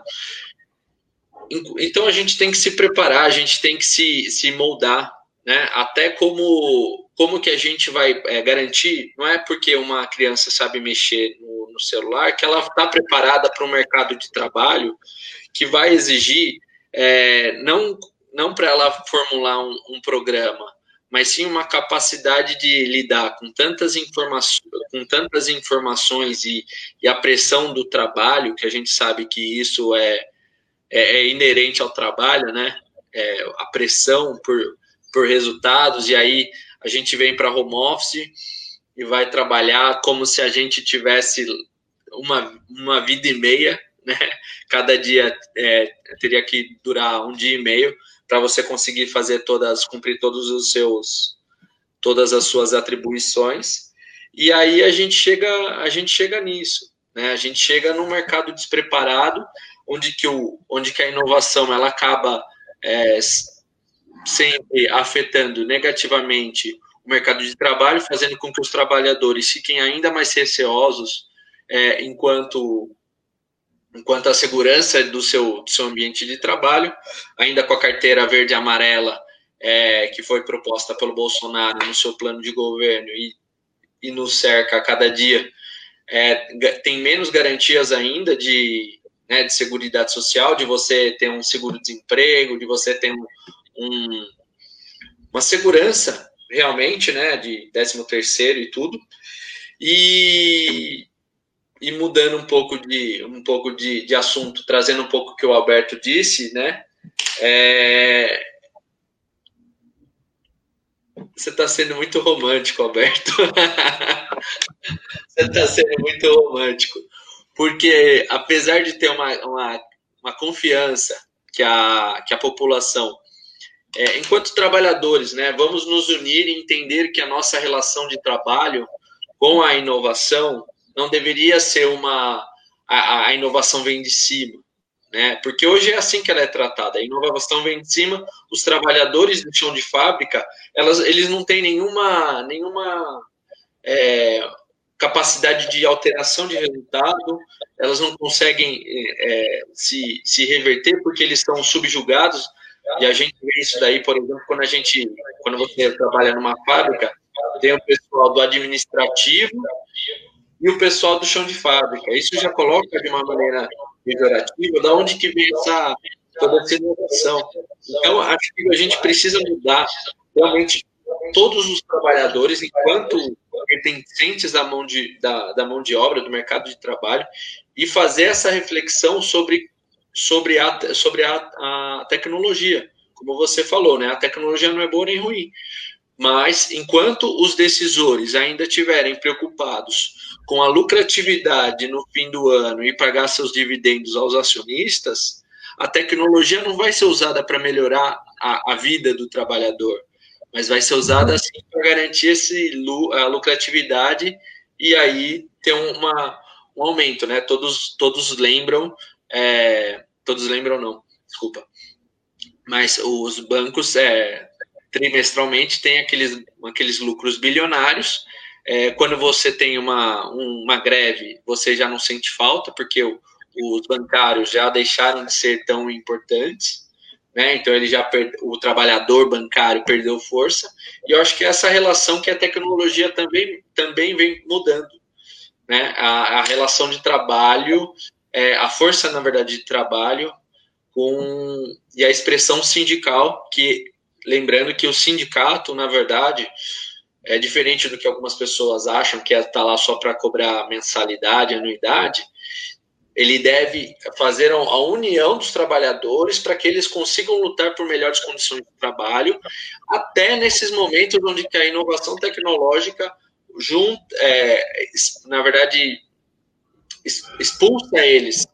S1: Então a gente tem que se preparar, a gente tem que se, se moldar, né? Até como como que a gente vai é, garantir? Não é porque uma criança sabe mexer no, no celular que ela está preparada para um mercado de trabalho que vai exigir é, não não para ela formular um, um programa, mas sim uma capacidade de lidar com tantas informações, com tantas informações e, e a pressão do trabalho, que a gente sabe que isso é, é, é inerente ao trabalho, né? É, a pressão por, por resultados, e aí a gente vem para home office e vai trabalhar como se a gente tivesse uma, uma vida e meia, né? Cada dia é, teria que durar um dia e meio para você conseguir fazer todas, cumprir todos os seus, todas as suas atribuições. E aí a gente chega, a gente chega nisso, né? A gente chega num mercado despreparado, onde que o, onde que a inovação ela acaba é, sempre afetando negativamente o mercado de trabalho, fazendo com que os trabalhadores fiquem ainda mais receosos é, enquanto enquanto a segurança do seu, do seu ambiente de trabalho, ainda com a carteira verde e amarela é, que foi proposta pelo Bolsonaro no seu plano de governo e, e nos cerca a cada dia, é, tem menos garantias ainda de, né, de segurança social, de você ter um seguro-desemprego, de você ter um, um, uma segurança realmente, né, de 13 terceiro e tudo, e, e mudando um pouco de um pouco de, de assunto, trazendo um pouco o que o Alberto disse, né? É... Você está sendo muito romântico, Alberto. Você está sendo muito romântico. Porque, apesar de ter uma, uma, uma confiança que a, que a população, é, enquanto trabalhadores, né, vamos nos unir e entender que a nossa relação de trabalho com a inovação não deveria ser uma a, a, inovação vem de cima, né? Porque hoje é assim que ela é tratada. A inovação vem de cima, os trabalhadores do chão de fábrica, elas, eles não têm nenhuma nenhuma é, capacidade de alteração de resultado, elas não conseguem é, se, se reverter porque eles estão subjugados. E a gente vê isso daí, por exemplo, quando a gente, quando você trabalha numa fábrica, tem o pessoal do administrativo e o pessoal do chão de fábrica. Isso já coloca de uma maneira pejorativa da onde que vem essa toda essa inovação. Então, acho que a gente precisa mudar realmente todos os trabalhadores, enquanto pertencentes da mão de, da, da mão de obra, do mercado de trabalho, e fazer essa reflexão sobre, sobre, a, sobre a, a tecnologia. Como você falou, né? A tecnologia não é boa nem ruim. Mas, enquanto os decisores ainda estiverem preocupados com a lucratividade no fim do ano e pagar seus dividendos aos acionistas, a tecnologia não vai ser usada para melhorar a, a, vida do trabalhador, mas vai ser usada assim para garantir esse, a lucratividade e aí ter uma, um aumento, né? Todos, todos lembram, é, todos lembram não, desculpa, mas os bancos é, trimestralmente têm aqueles, aqueles lucros bilionários é, quando você tem uma, uma greve, você já não sente falta, porque o, os bancários já deixaram de ser tão importantes, né? Então ele já per, o trabalhador bancário perdeu força. E eu acho que essa relação que a tecnologia também, também vem mudando, né? A, a relação de trabalho, é, a força na verdade de trabalho com e a expressão sindical que lembrando que o sindicato na verdade é diferente do que algumas pessoas acham, que é estar lá só para cobrar mensalidade, anuidade. Ele deve fazer a união dos trabalhadores para que eles consigam lutar por melhores condições de trabalho, até nesses momentos onde a inovação tecnológica junto, é, na verdade, expulsa eles,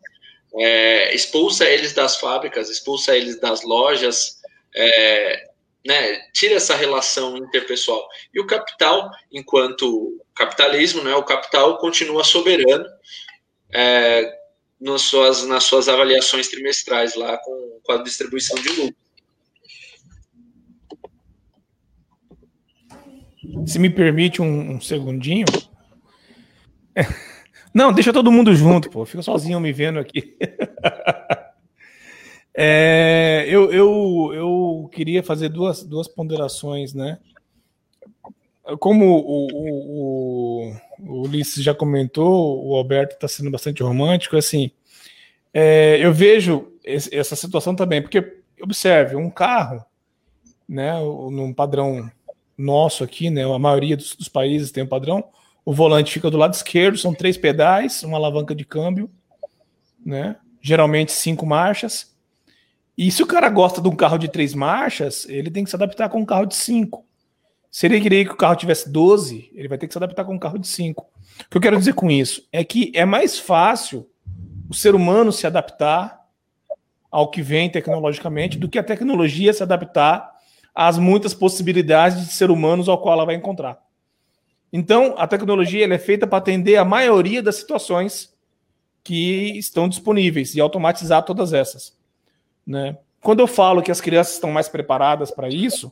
S1: é, expulsa eles das fábricas, expulsa eles das lojas, é, né, tira essa relação interpessoal. E o capital, enquanto capitalismo, né, o capital continua soberano, é, nas suas, nas suas avaliações trimestrais lá com, com a distribuição de lucro.
S3: Se me permite um, um segundinho. Não, deixa todo mundo junto, pô. Fica sozinho me vendo aqui. é, eu, eu, eu queria fazer duas, duas ponderações, né? Como o, o, o, Ulisses já comentou, o Alberto está sendo bastante romântico, assim, é, eu vejo esse, essa situação também, porque, observe, um carro, né, num padrão nosso aqui, né, a maioria dos, dos países tem um padrão, o volante fica do lado esquerdo, são três pedais, uma alavanca de câmbio, né? Geralmente cinco marchas. E se o cara gosta de um carro de três marchas, ele tem que se adaptar com um carro de cinco. Se ele queria que o carro tivesse 12, ele vai ter que se adaptar com um carro de 5. O que eu quero dizer com isso é que é mais fácil o ser humano se adaptar ao que vem tecnologicamente do que a tecnologia se adaptar às muitas possibilidades de ser humanos ao qual ela vai encontrar. Então, a tecnologia é feita para atender a maioria das situações que estão disponíveis e automatizar todas essas. Né? Quando eu falo que as crianças estão mais preparadas para isso,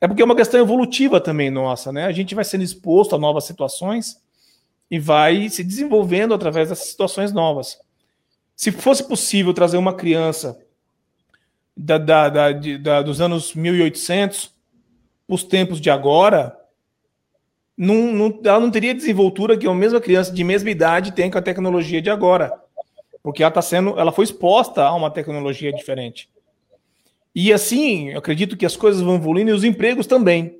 S3: é porque é uma questão evolutiva também nossa, né? A gente vai sendo exposto a novas situações e vai se desenvolvendo através dessas situações novas. Se fosse possível trazer uma criança da, da, da, de, da dos anos 1800 para os tempos de agora, não, não, ela não teria desenvoltura que a mesma criança de mesma idade tem com a tecnologia de agora. Porque ela está sendo, ela foi exposta a uma tecnologia diferente. E assim, eu acredito que as coisas vão evoluindo e os empregos também,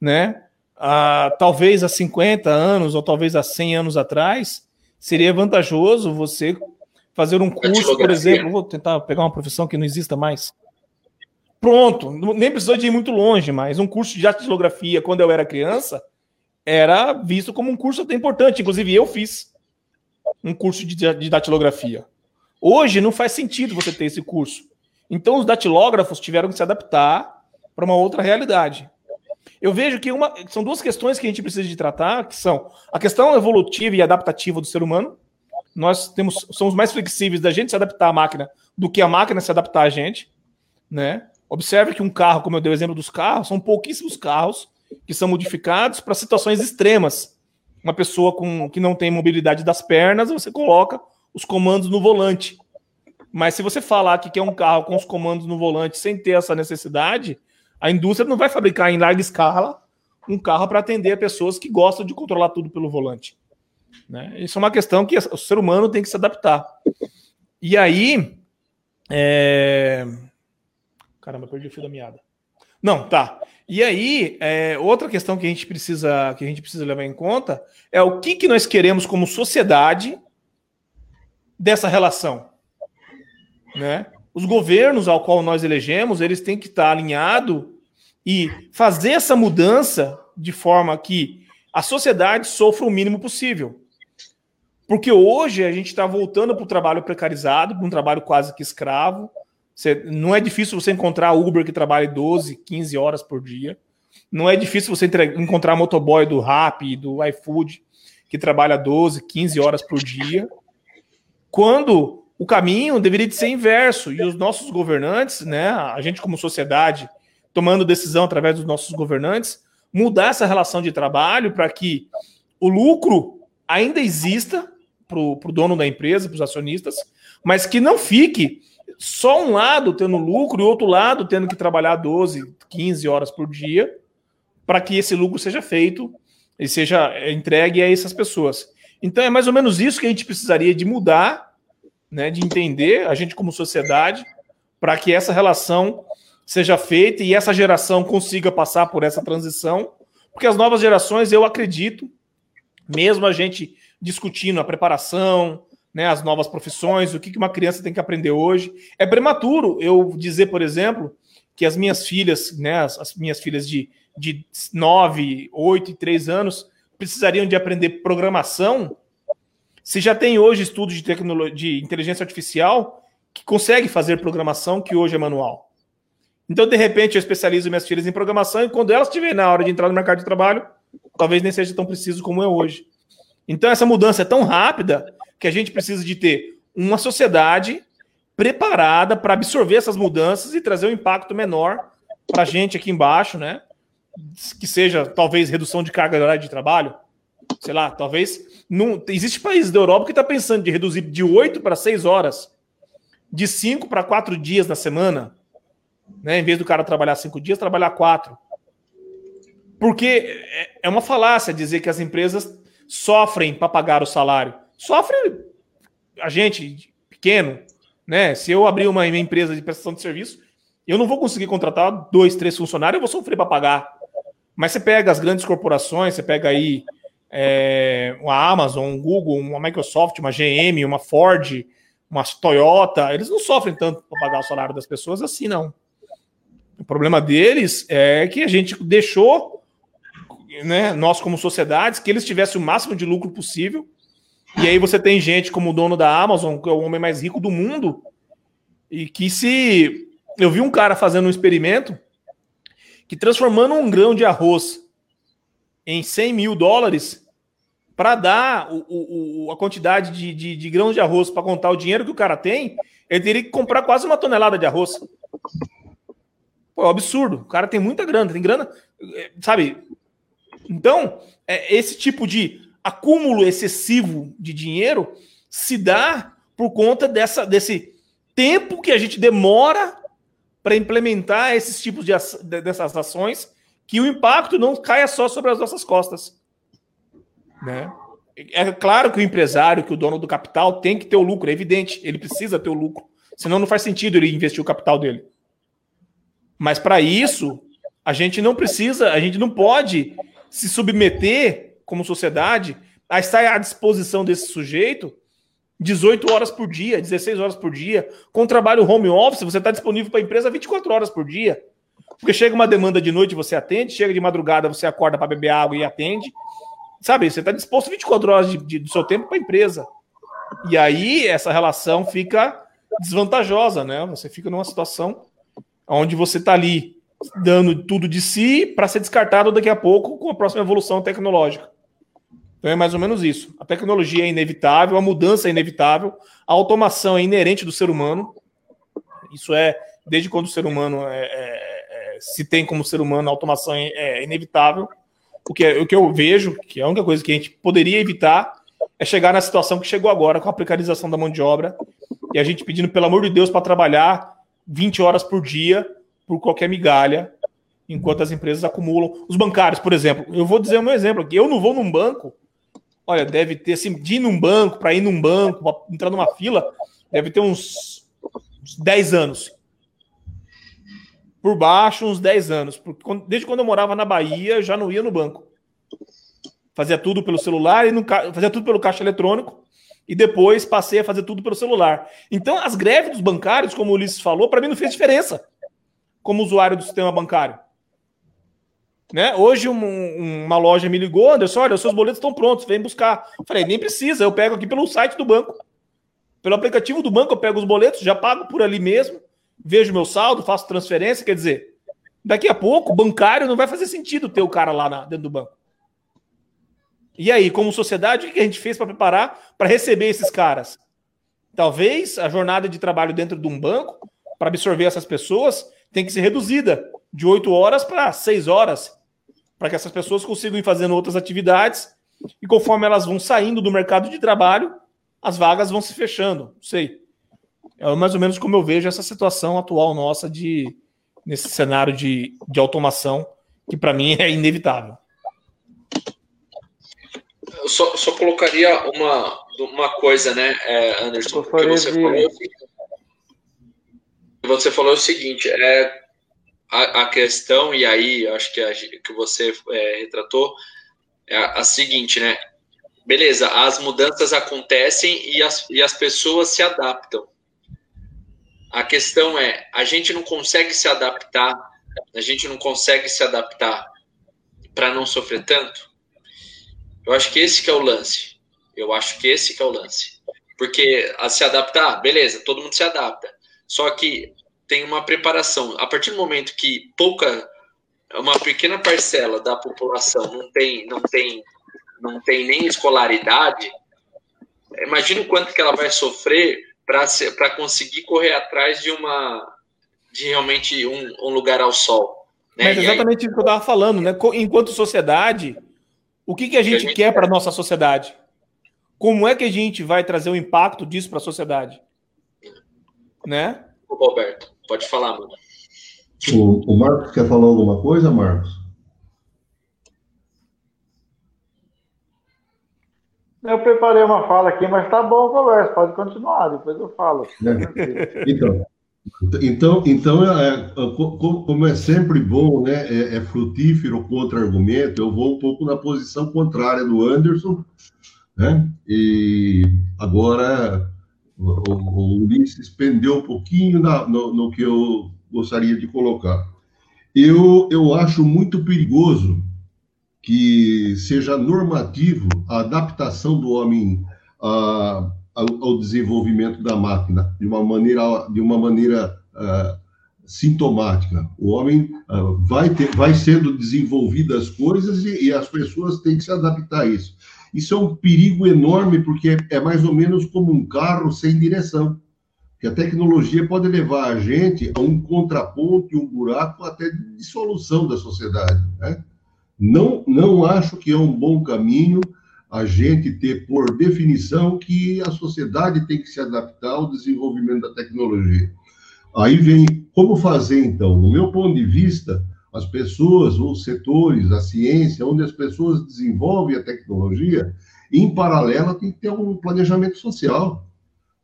S3: né? Ah, talvez há 50 anos ou talvez há 100 anos atrás, seria vantajoso você fazer um curso, por exemplo, vou tentar pegar uma profissão que não exista mais. Pronto, nem precisou de ir muito longe, mas um curso de datilografia, quando eu era criança, era visto como um curso até importante. Inclusive, eu fiz um curso de datilografia. Hoje não faz sentido você ter esse curso. Então, os datilógrafos tiveram que se adaptar para uma outra realidade. Eu vejo que uma, são duas questões que a gente precisa de tratar, que são a questão evolutiva e adaptativa do ser humano. Nós temos, somos mais flexíveis da gente se adaptar à máquina do que a máquina se adaptar a gente, né? Observe que um carro, como eu dei o exemplo dos carros, são pouquíssimos carros que são modificados para situações extremas. Uma pessoa com, que não tem mobilidade das pernas, você coloca os comandos no volante. Mas se você falar que quer um carro com os comandos no volante sem ter essa necessidade, a indústria não vai fabricar em larga escala um carro para atender pessoas que gostam de controlar tudo pelo volante. Né? Isso é uma questão que o ser humano tem que se adaptar. E aí. É... Caramba, perdi o fio da meada. Não, tá. E aí, é, outra questão que a gente precisa que a gente precisa levar em conta é o que, que nós queremos como sociedade dessa relação, né? Os governos ao qual nós elegemos, eles têm que estar alinhados e fazer essa mudança de forma que a sociedade sofra o mínimo possível. Porque hoje a gente está voltando para o trabalho precarizado, para um trabalho quase que escravo, você, não é difícil você encontrar Uber que trabalhe 12, 15 horas por dia. Não é difícil você encontrar motoboy do Rap do iFood que trabalha 12, 15 horas por dia. Quando o caminho deveria de ser inverso e os nossos governantes, né, a gente como sociedade, tomando decisão através dos nossos governantes, mudar essa relação de trabalho para que o lucro ainda exista para o dono da empresa, para os acionistas, mas que não fique só um lado tendo lucro e outro lado tendo que trabalhar 12, 15 horas por dia para que esse lucro seja feito e seja entregue a essas pessoas. Então é mais ou menos isso que a gente precisaria de mudar, né, de entender a gente como sociedade para que essa relação seja feita e essa geração consiga passar por essa transição, porque as novas gerações, eu acredito, mesmo a gente discutindo a preparação, né, as novas profissões, o que uma criança tem que aprender hoje. É prematuro eu dizer, por exemplo, que as minhas filhas, né, as, as minhas filhas de, de 9, 8 e 3 anos, precisariam de aprender programação, se já tem hoje estudos de tecnologia, de inteligência artificial que consegue fazer programação que hoje é manual. Então, de repente, eu especializo minhas filhas em programação e quando elas estiverem na hora de entrar no mercado de trabalho, talvez nem seja tão preciso como é hoje. Então, essa mudança é tão rápida que a gente precisa de ter uma sociedade preparada para absorver essas mudanças e trazer um impacto menor para a gente aqui embaixo, né? Que seja talvez redução de carga horária de trabalho, sei lá, talvez. Não, existe países da Europa que está pensando de reduzir de 8 para 6 horas, de 5 para 4 dias na semana, né? Em vez do cara trabalhar 5 dias, trabalhar 4. Porque é, é uma falácia dizer que as empresas sofrem para pagar o salário. Sofre a gente pequeno, né? Se eu abrir uma empresa de prestação de serviço, eu não vou conseguir contratar dois, três funcionários, eu vou sofrer para pagar. Mas você pega as grandes corporações, você pega aí é, uma Amazon, um Google, uma Microsoft, uma GM, uma Ford, uma Toyota, eles não sofrem tanto para pagar o salário das pessoas assim, não. O problema deles é que a gente deixou, né, nós como sociedades, que eles tivessem o máximo de lucro possível e aí você tem gente como o dono da Amazon, que é o homem mais rico do mundo, e que se. Eu vi um cara fazendo um experimento que transformando um grão de arroz em 100 mil dólares para dar o, o, a quantidade de, de, de grãos de arroz para contar o dinheiro que o cara tem, ele teria que comprar quase uma tonelada de arroz. Pô, é um absurdo. O cara tem muita grana, tem grana, é, sabe? Então, é, esse tipo de acúmulo excessivo de dinheiro se dá por conta dessa, desse tempo que a gente demora para implementar esses tipos de dessas ações, que o impacto não caia só sobre as nossas costas. Né? É claro que o empresário, que o dono do capital, tem que ter o lucro, é evidente, ele precisa ter o lucro. Senão não faz sentido ele investir o capital dele. Mas para isso, a gente não precisa, a gente não pode se submeter como sociedade, a estar à disposição desse sujeito 18 horas por dia, 16 horas por dia. Com trabalho home office, você está disponível para a empresa 24 horas por dia. Porque chega uma demanda de noite, você atende, chega de madrugada, você acorda para beber água e atende. Sabe, você está disposto 24 horas de, de, do seu tempo para a empresa. E aí essa relação fica desvantajosa, né? Você fica numa situação onde você está ali dando tudo de si para ser descartado daqui a pouco com a próxima evolução tecnológica. Então é mais ou menos isso. A tecnologia é inevitável, a mudança é inevitável, a automação é inerente do ser humano. Isso é, desde quando o ser humano é, é, é, se tem como ser humano, a automação é, é inevitável. O que, é, o que eu vejo, que é a única coisa que a gente poderia evitar, é chegar na situação que chegou agora, com a precarização da mão de obra, e a gente pedindo, pelo amor de Deus, para trabalhar 20 horas por dia por qualquer migalha, enquanto as empresas acumulam. Os bancários, por exemplo, eu vou dizer meu exemplo aqui. Eu não vou num banco Olha, deve ter, assim, de ir num banco, para ir num banco, para entrar numa fila, deve ter uns, uns 10 anos. Por baixo, uns 10 anos. Porque desde quando eu morava na Bahia, eu já não ia no banco. Fazia tudo pelo celular, e no, fazia tudo pelo caixa eletrônico, e depois passei a fazer tudo pelo celular. Então, as greves dos bancários, como o Ulisses falou, para mim não fez diferença como usuário do sistema bancário. Né? Hoje um, uma loja me ligou, Anderson, olha, os seus boletos estão prontos, vem buscar. falei, nem precisa, eu pego aqui pelo site do banco. Pelo aplicativo do banco eu pego os boletos, já pago por ali mesmo, vejo meu saldo, faço transferência, quer dizer, daqui a pouco, bancário não vai fazer sentido ter o cara lá na, dentro do banco. E aí, como sociedade, o que a gente fez para preparar para receber esses caras? Talvez a jornada de trabalho dentro de um banco, para absorver essas pessoas, tem que ser reduzida de 8 horas para 6 horas, para que essas pessoas consigam ir fazendo outras atividades e conforme elas vão saindo do mercado de trabalho, as vagas vão se fechando. Não sei. É mais ou menos como eu vejo essa situação atual nossa de nesse cenário de, de automação, que para mim é inevitável.
S1: Eu só, só colocaria uma, uma coisa, né, é, Anderson, que você falou, você falou o seguinte, é, a, a questão, e aí acho que, a, que você é, retratou, é a, a, seguinte, né? Beleza, as mudanças acontecem e as, e as pessoas se adaptam. A questão é, a gente não consegue se adaptar, a gente não consegue se adaptar para não sofrer tanto. Eu acho que esse que é o lance. Eu acho que esse que é o lance. Porque a se adaptar, beleza, todo mundo se adapta. Só que tem uma preparação. A partir do momento que pouca, uma pequena parcela da população não tem, não tem, não tem nem escolaridade, imagina o quanto que ela vai sofrer para conseguir correr atrás de uma de realmente um, um lugar ao sol.
S3: Né? Mas exatamente aí... isso que eu estava falando, né? Enquanto sociedade, o que, que a gente, que a gente quer para a nossa sociedade? Como é que a gente vai trazer o impacto disso para a sociedade? Né?
S1: Roberto, pode falar, mano.
S2: O, o Marcos quer falar alguma coisa, Marcos?
S4: Eu preparei uma fala aqui, mas tá bom a conversa, pode continuar, depois eu falo.
S2: É. Então, então, então é, como é sempre bom, né, é, é frutífero contra-argumento, eu vou um pouco na posição contrária do Anderson, né, e agora o, o Ulisses pendeu um pouquinho na, no, no, que eu gostaria de colocar. Eu, eu acho muito perigoso que seja normativo a adaptação do homem a, ao, desenvolvimento da máquina de uma maneira de uma maneira sintomática. O homem uh, vai ter, vai sendo desenvolvidas coisas e, e, as pessoas têm que se adaptar a isso. Isso é um perigo enorme porque é, mais ou menos como um carro sem direção. Que a tecnologia pode levar a gente a um contraponto e um buraco até de dissolução da sociedade. Né? Não, não acho que é um bom caminho a gente ter por definição que a sociedade tem que se adaptar ao desenvolvimento da tecnologia. Aí vem como fazer então? No meu ponto de vista, as pessoas, os setores, a ciência, onde as pessoas desenvolvem a tecnologia, em paralelo tem que ter um planejamento social.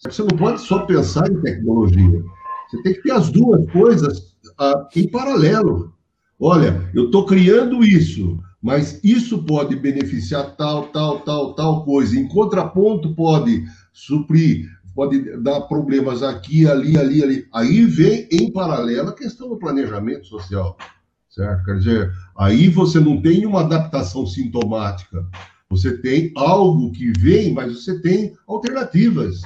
S2: Você não pode só pensar em tecnologia. Você tem que ter as duas coisas ah, em paralelo. Olha, eu estou criando isso, mas isso pode beneficiar tal, tal, tal, tal coisa. Em contraponto, pode suprir, pode dar problemas aqui, ali, ali, ali. Aí vem em paralelo a questão do planejamento social, certo? Quer dizer, aí você não tem uma adaptação sintomática. Você tem algo que vem, mas você tem alternativas.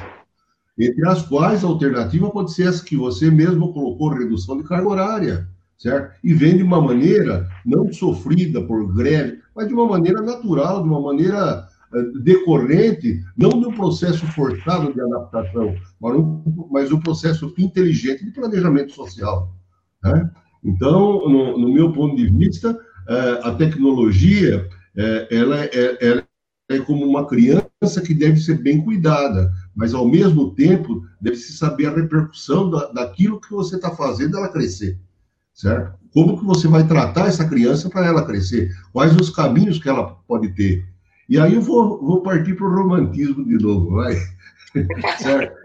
S2: Entre as quais a alternativa pode ser essa que você mesmo colocou, redução de carga horária certo? E vem de uma maneira não sofrida por greve, mas de uma maneira natural, de uma maneira eh, decorrente, não de um processo forçado de adaptação, mas um, mas um processo inteligente de planejamento social. Né? Então, no, no, meu ponto de vista, eh, a tecnologia eh, ela, é, ela é como uma criança que deve ser bem cuidada, mas ao mesmo tempo deve se saber a repercussão da, daquilo que você está fazendo ela crescer certo? Como que você vai tratar essa criança para ela crescer? Quais os caminhos que ela pode ter? E aí eu vou, vou partir para o romantismo de novo, vai? certo?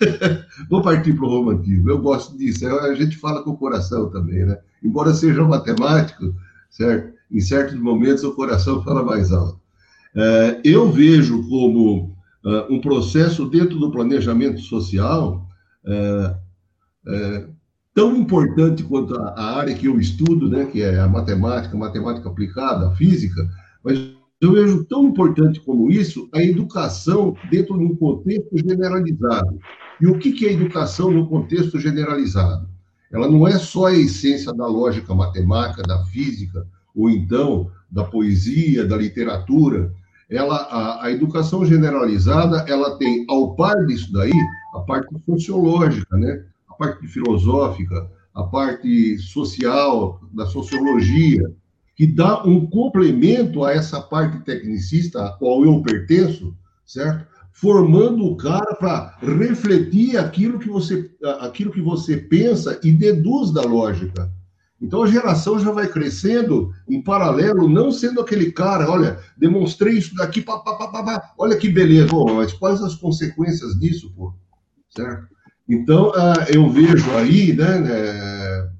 S2: vou partir para o romantismo. Eu gosto disso. A gente fala com o coração também, né? Embora seja matemático, certo? Em certos momentos o coração fala mais alto. É, eu vejo como uh, um processo dentro do planejamento social tão importante quanto a, área que eu estudo, né, que é a matemática, matemática aplicada, a física, mas eu vejo tão importante como isso a educação dentro de um contexto generalizado. E o que, é educação no contexto generalizado? Ela não é só a essência da lógica matemática, da física, ou então da poesia, da literatura. Ela, a, a educação generalizada, ela tem, ao par disso daí, a parte sociológica, né? parte filosófica, a parte social, da sociologia, que dá um complemento a essa parte tecnicista a qual eu pertenço, certo? Formando o cara para refletir aquilo que, você, aquilo que você pensa e deduz da lógica. Então a geração já vai crescendo em paralelo, não sendo aquele cara, olha, demonstrei isso daqui, pá, pá, pá, pá, olha que beleza, mas quais as consequências disso, pô? Certo? Então, ah, eu vejo aí, né, né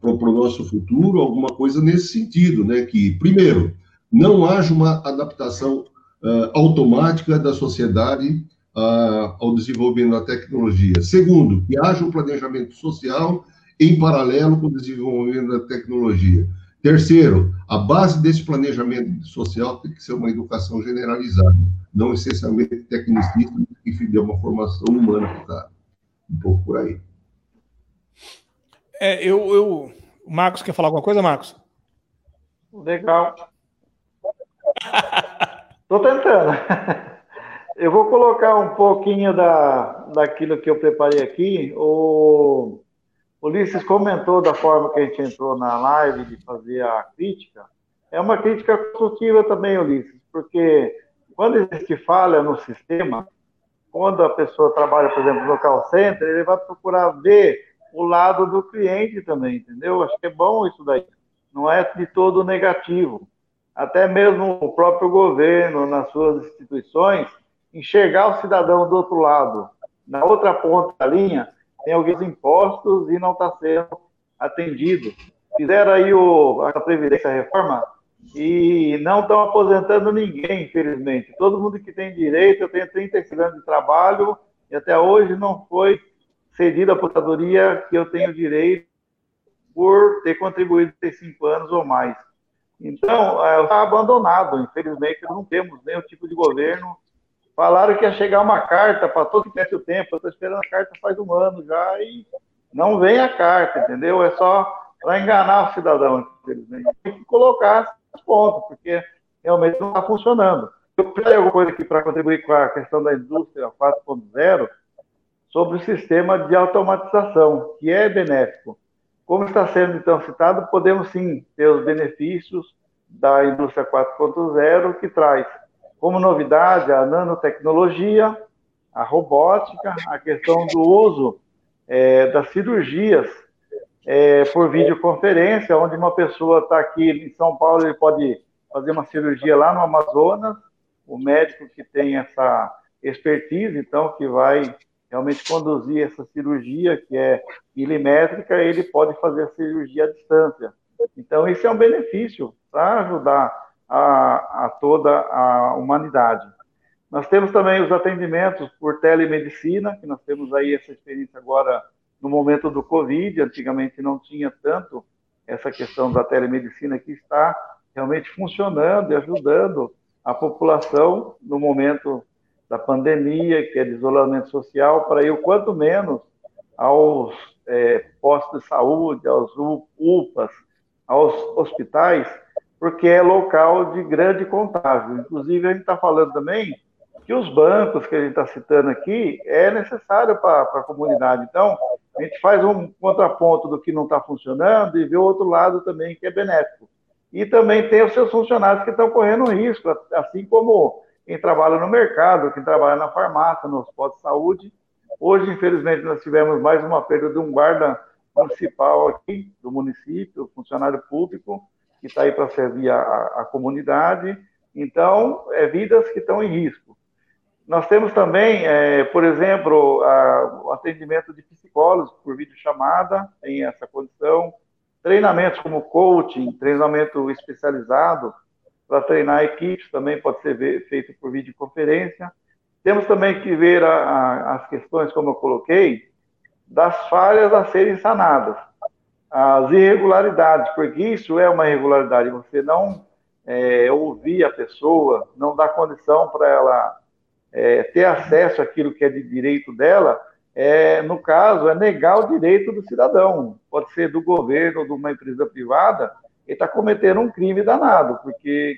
S2: para o nosso futuro, alguma coisa nesse sentido, né, que, primeiro, não haja uma adaptação uh, automática da sociedade uh, ao desenvolvimento da tecnologia. Segundo, que haja um planejamento social em paralelo com o desenvolvimento da tecnologia. Terceiro, a base desse planejamento social tem que ser uma educação generalizada, não essencialmente tecnicista, que dê uma formação humana para o cara um pouco por aí.
S3: É, eu, eu. O Marcos quer falar alguma coisa, Marcos?
S4: Legal. Tô tentando. Eu vou colocar um pouquinho da, daquilo que eu preparei aqui. O Ulisses comentou da forma que a gente entrou na live de fazer a crítica. É uma crítica construtiva também, Ulisses, porque quando existe falha no sistema, quando a pessoa trabalha, por exemplo, no call center, ele vai procurar ver o lado do cliente também, entendeu? Acho que é bom isso daí. Não é de todo negativo. Até mesmo o próprio governo, nas suas instituições, enxergar o cidadão do outro lado. Na outra ponta da linha, tem alguns impostos e não está sendo atendido. Fizeram aí o, a Previdência Reforma e não estão aposentando ninguém, infelizmente. Todo mundo que tem direito, eu tenho 36 anos de trabalho e até hoje não foi cedida a aposentadoria que eu tenho direito por ter contribuído 35 anos ou mais. Então, está abandonado, infelizmente, não temos nenhum tipo de governo. Falaram que ia chegar uma carta para todo que o tempo, eu estou esperando a carta faz um ano já e não vem a carta, entendeu? É só para enganar o cidadão, infelizmente. Tem que colocar esses pontos, porque realmente não está funcionando. Eu falei alguma coisa aqui para contribuir com a questão da indústria 4.0 sobre o sistema de automatização, que é benéfico. Como está sendo então citado, podemos sim ter os benefícios da indústria 4.0 que traz como novidade a nanotecnologia, a robótica, a questão do uso é, das cirurgias é, por videoconferência, onde uma pessoa está aqui em São Paulo, ele pode fazer uma cirurgia lá no Amazonas, o médico que tem essa expertise, então, que vai realmente conduzir essa cirurgia, que é milimétrica, ele pode fazer a cirurgia à distância. Então, isso é um benefício para ajudar a, a, toda a humanidade. Nós temos também os atendimentos por telemedicina, que nós temos aí essa experiência agora no momento do Covid, antigamente não tinha tanto essa questão da telemedicina que está realmente funcionando e ajudando a população no momento da pandemia, que é de isolamento social, para ir o quanto menos aos é, postos de saúde, aos UPAs, aos hospitais, porque é local de grande contágio. Inclusive, a gente está falando também que os bancos que a gente está citando aqui é necessário para a comunidade. Então, a gente faz um contraponto do que não está funcionando e vê o outro lado também que é benéfico. E também tem os seus funcionários que estão correndo risco, assim como quem trabalha no mercado, quem trabalha na farmácia, nos postos de saúde. Hoje, infelizmente, nós tivemos mais uma perda de um guarda municipal aqui, do município, funcionário público, que está aí para servir a, a, comunidade. Então, é vidas que estão em risco. Nós temos também, é, por exemplo, a, o atendimento de psicólogos por videochamada, em essa condição, treinamentos como coaching, treinamento especializado, para treinar equipes, também pode ser feito por videoconferência. Temos também que ver a, a, as questões, como eu coloquei, das falhas a serem sanadas, as irregularidades, porque isso é uma irregularidade, você não é, ouvir a pessoa, não dar condição para ela é, ter acesso àquilo que é de direito dela, é, no caso, é negar o direito do cidadão, pode ser do governo ou de uma empresa privada, ele está cometendo um crime danado, porque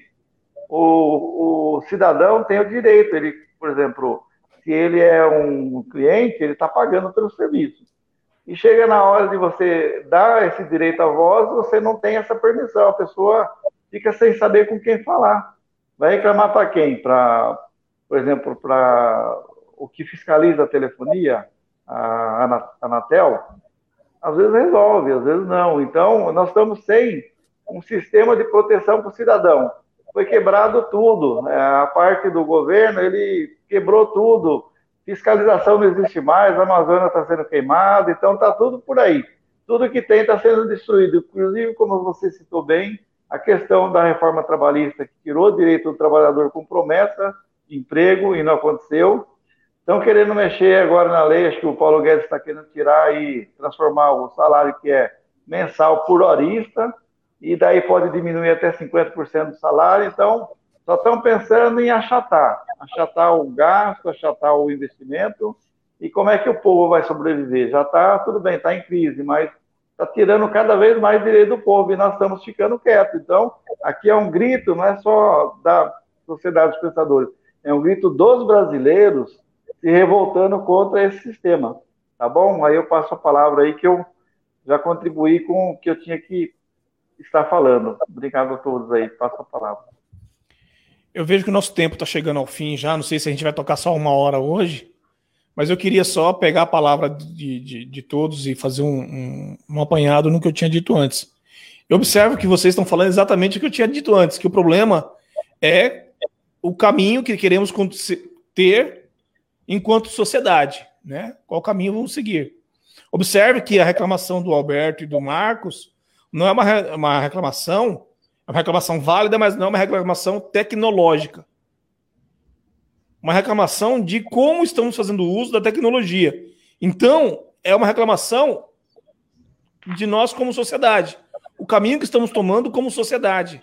S4: o, o, cidadão tem o direito, ele, por exemplo, se ele é um cliente, ele está pagando pelo serviço. E chega na hora de você dar esse direito à voz, você não tem essa permissão, a pessoa fica sem saber com quem falar. Vai reclamar para quem? Para, por exemplo, para o que fiscaliza a telefonia, a Anatel? Às vezes resolve, às vezes não. Então, nós estamos sem um sistema de proteção para o cidadão. Foi quebrado tudo. Né? A parte do governo, ele quebrou tudo. Fiscalização não existe mais, a Amazônia está sendo queimada, então está tudo por aí. Tudo que tem está sendo destruído. Inclusive, como você citou bem, a questão da reforma trabalhista, que tirou o direito do trabalhador com promessa emprego e não aconteceu. Estão querendo mexer agora na lei, acho que o Paulo Guedes está querendo tirar e transformar o salário que é mensal por horista, e daí pode diminuir até 50% do salário. Então, só estão pensando em achatar, achatar o gasto, achatar o investimento. E como é que o povo vai sobreviver? Já está, tudo bem, está em crise, mas está tirando cada vez mais direito do povo e nós estamos ficando quietos. Então, aqui é um grito, não é só da sociedade dos pensadores, é um grito dos brasileiros se revoltando contra esse sistema. Tá bom? Aí eu passo a palavra aí que eu já contribuí com o que eu tinha que estar falando. Obrigado a todos aí. Passo a palavra.
S3: Eu vejo que o nosso tempo está chegando ao fim já. Não sei se a gente vai tocar só uma hora hoje, mas eu queria só pegar a palavra de, de, de todos e fazer um, um, um apanhado no que eu tinha dito antes. Eu observo que vocês estão falando exatamente o que eu tinha dito antes, que o problema é o caminho que queremos ter enquanto sociedade, né? Qual caminho vamos seguir? Observe que a reclamação do Alberto e do Marcos não é uma, uma reclamação, é uma reclamação válida, mas não é uma reclamação tecnológica. Uma reclamação de como estamos fazendo uso da tecnologia. Então, é uma reclamação de nós como sociedade. O caminho que estamos tomando como sociedade.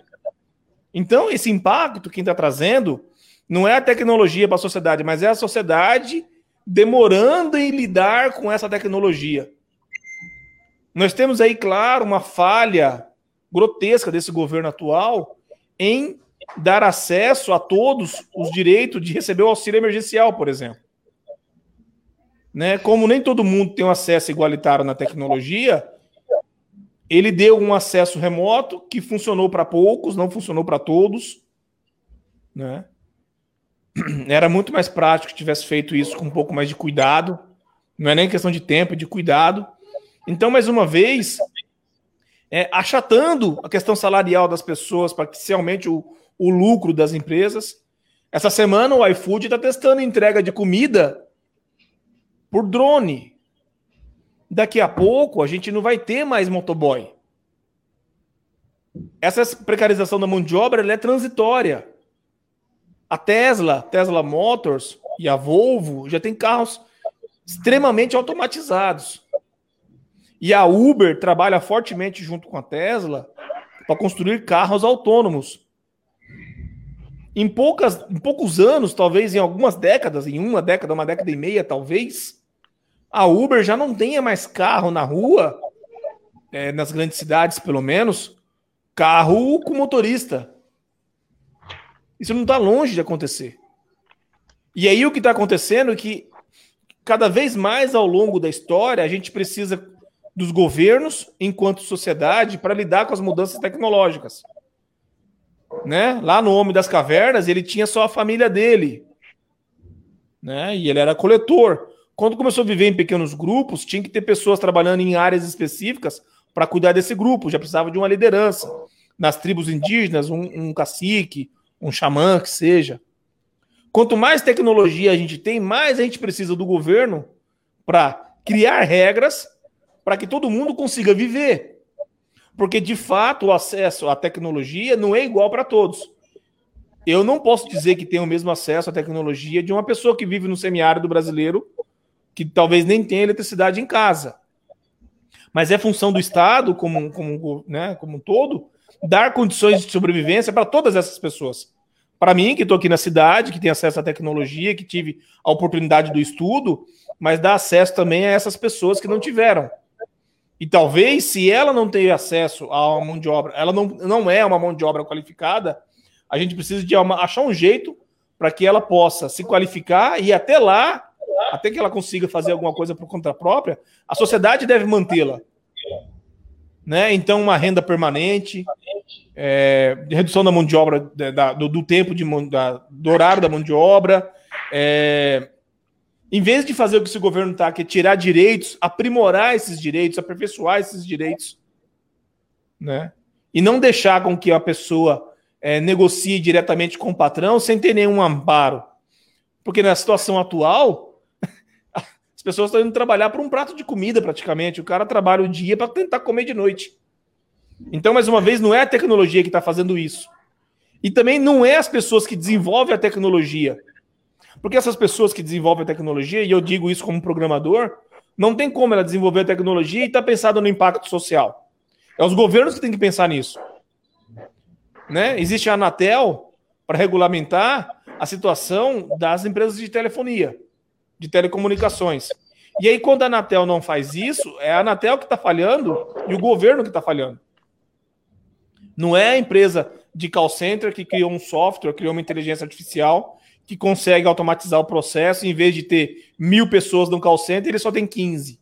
S3: Então, esse impacto que está trazendo não é a tecnologia para a sociedade, mas é a sociedade demorando em lidar com essa tecnologia. Nós temos aí, claro, uma falha grotesca desse governo atual em dar acesso a todos os direitos de receber o auxílio emergencial, por exemplo. Né? Como nem todo mundo tem um acesso igualitário na tecnologia, ele deu um acesso remoto que funcionou para poucos, não funcionou para todos. Né? Era muito mais prático que tivesse feito isso com um pouco mais de cuidado. Não é nem questão de tempo, é de cuidado. Então, mais uma vez, é, achatando a questão salarial das pessoas aumente o, o lucro das empresas. Essa semana o iFood está testando entrega de comida por drone daqui a pouco a gente não vai ter mais motoboy. Essa precarização da mão de obra é transitória. A Tesla, Tesla Motors e a Volvo já tem carros extremamente automatizados. E a Uber trabalha fortemente junto com a Tesla para construir carros autônomos. Em, poucas, em poucos anos, talvez em algumas décadas, em uma década, uma década e meia, talvez, a Uber já não tenha mais carro na rua, é, nas grandes cidades pelo menos, carro com motorista. Isso não está longe de acontecer. E aí o que está acontecendo é que cada vez mais ao longo da história a gente precisa dos governos enquanto sociedade para lidar com as mudanças tecnológicas. Né? Lá no Homem das Cavernas ele tinha só a família dele, né? E ele era coletor. Quando começou a viver em pequenos grupos, tinha que ter pessoas trabalhando em áreas específicas para cuidar desse grupo, já precisava de uma liderança. Nas tribos indígenas, um, um cacique, um xamã, que seja. Quanto mais tecnologia a gente tem, mais a gente precisa do governo para criar regras para que todo mundo consiga viver. Porque, de fato, o acesso à tecnologia não é igual para todos. Eu não posso dizer que tenho o mesmo acesso à tecnologia de uma pessoa que vive no semiárido brasileiro que talvez nem tenha eletricidade em casa. Mas é função do Estado, como, como, né, como um todo, dar condições de sobrevivência para todas essas pessoas. Para mim, que estou aqui na cidade, que tenho acesso à tecnologia, que tive a oportunidade do estudo, mas dar acesso também a essas pessoas que não tiveram. E talvez, se ela não tem acesso a uma mão de obra, ela não, não é uma mão de obra qualificada, a gente precisa de uma, achar um jeito para que ela possa se qualificar e até lá até que ela consiga fazer alguma coisa por conta própria, a sociedade deve mantê-la. Né? Então, uma renda permanente, é, redução da mão de obra, da, do, do, tempo de da, do horário da mão de obra. É, em vez de fazer o que esse governo está, que é tirar direitos, aprimorar esses direitos, aperfeiçoar esses direitos, né? E não deixar com que a pessoa é, negocie diretamente com o patrão sem ter nenhum amparo. Porque na situação atual, as pessoas estão indo trabalhar por um prato de comida, praticamente. O cara trabalha o dia para tentar comer de noite. Então, mais uma vez, não é a tecnologia que está fazendo isso. E também não é as pessoas que desenvolvem a tecnologia. Porque essas pessoas que desenvolvem a tecnologia, e eu digo isso como programador, não tem como ela desenvolver a tecnologia e estar tá no impacto social. É os governos que têm que pensar nisso. Né? Existe a Anatel para regulamentar a situação das empresas de telefonia de telecomunicações. E aí, quando a Anatel não faz isso, é a Anatel que está falhando e o governo que está falhando. Não é a empresa de call center que criou um software, criou uma inteligência artificial que consegue automatizar o processo, em vez de ter mil pessoas no call center, ele só tem 15.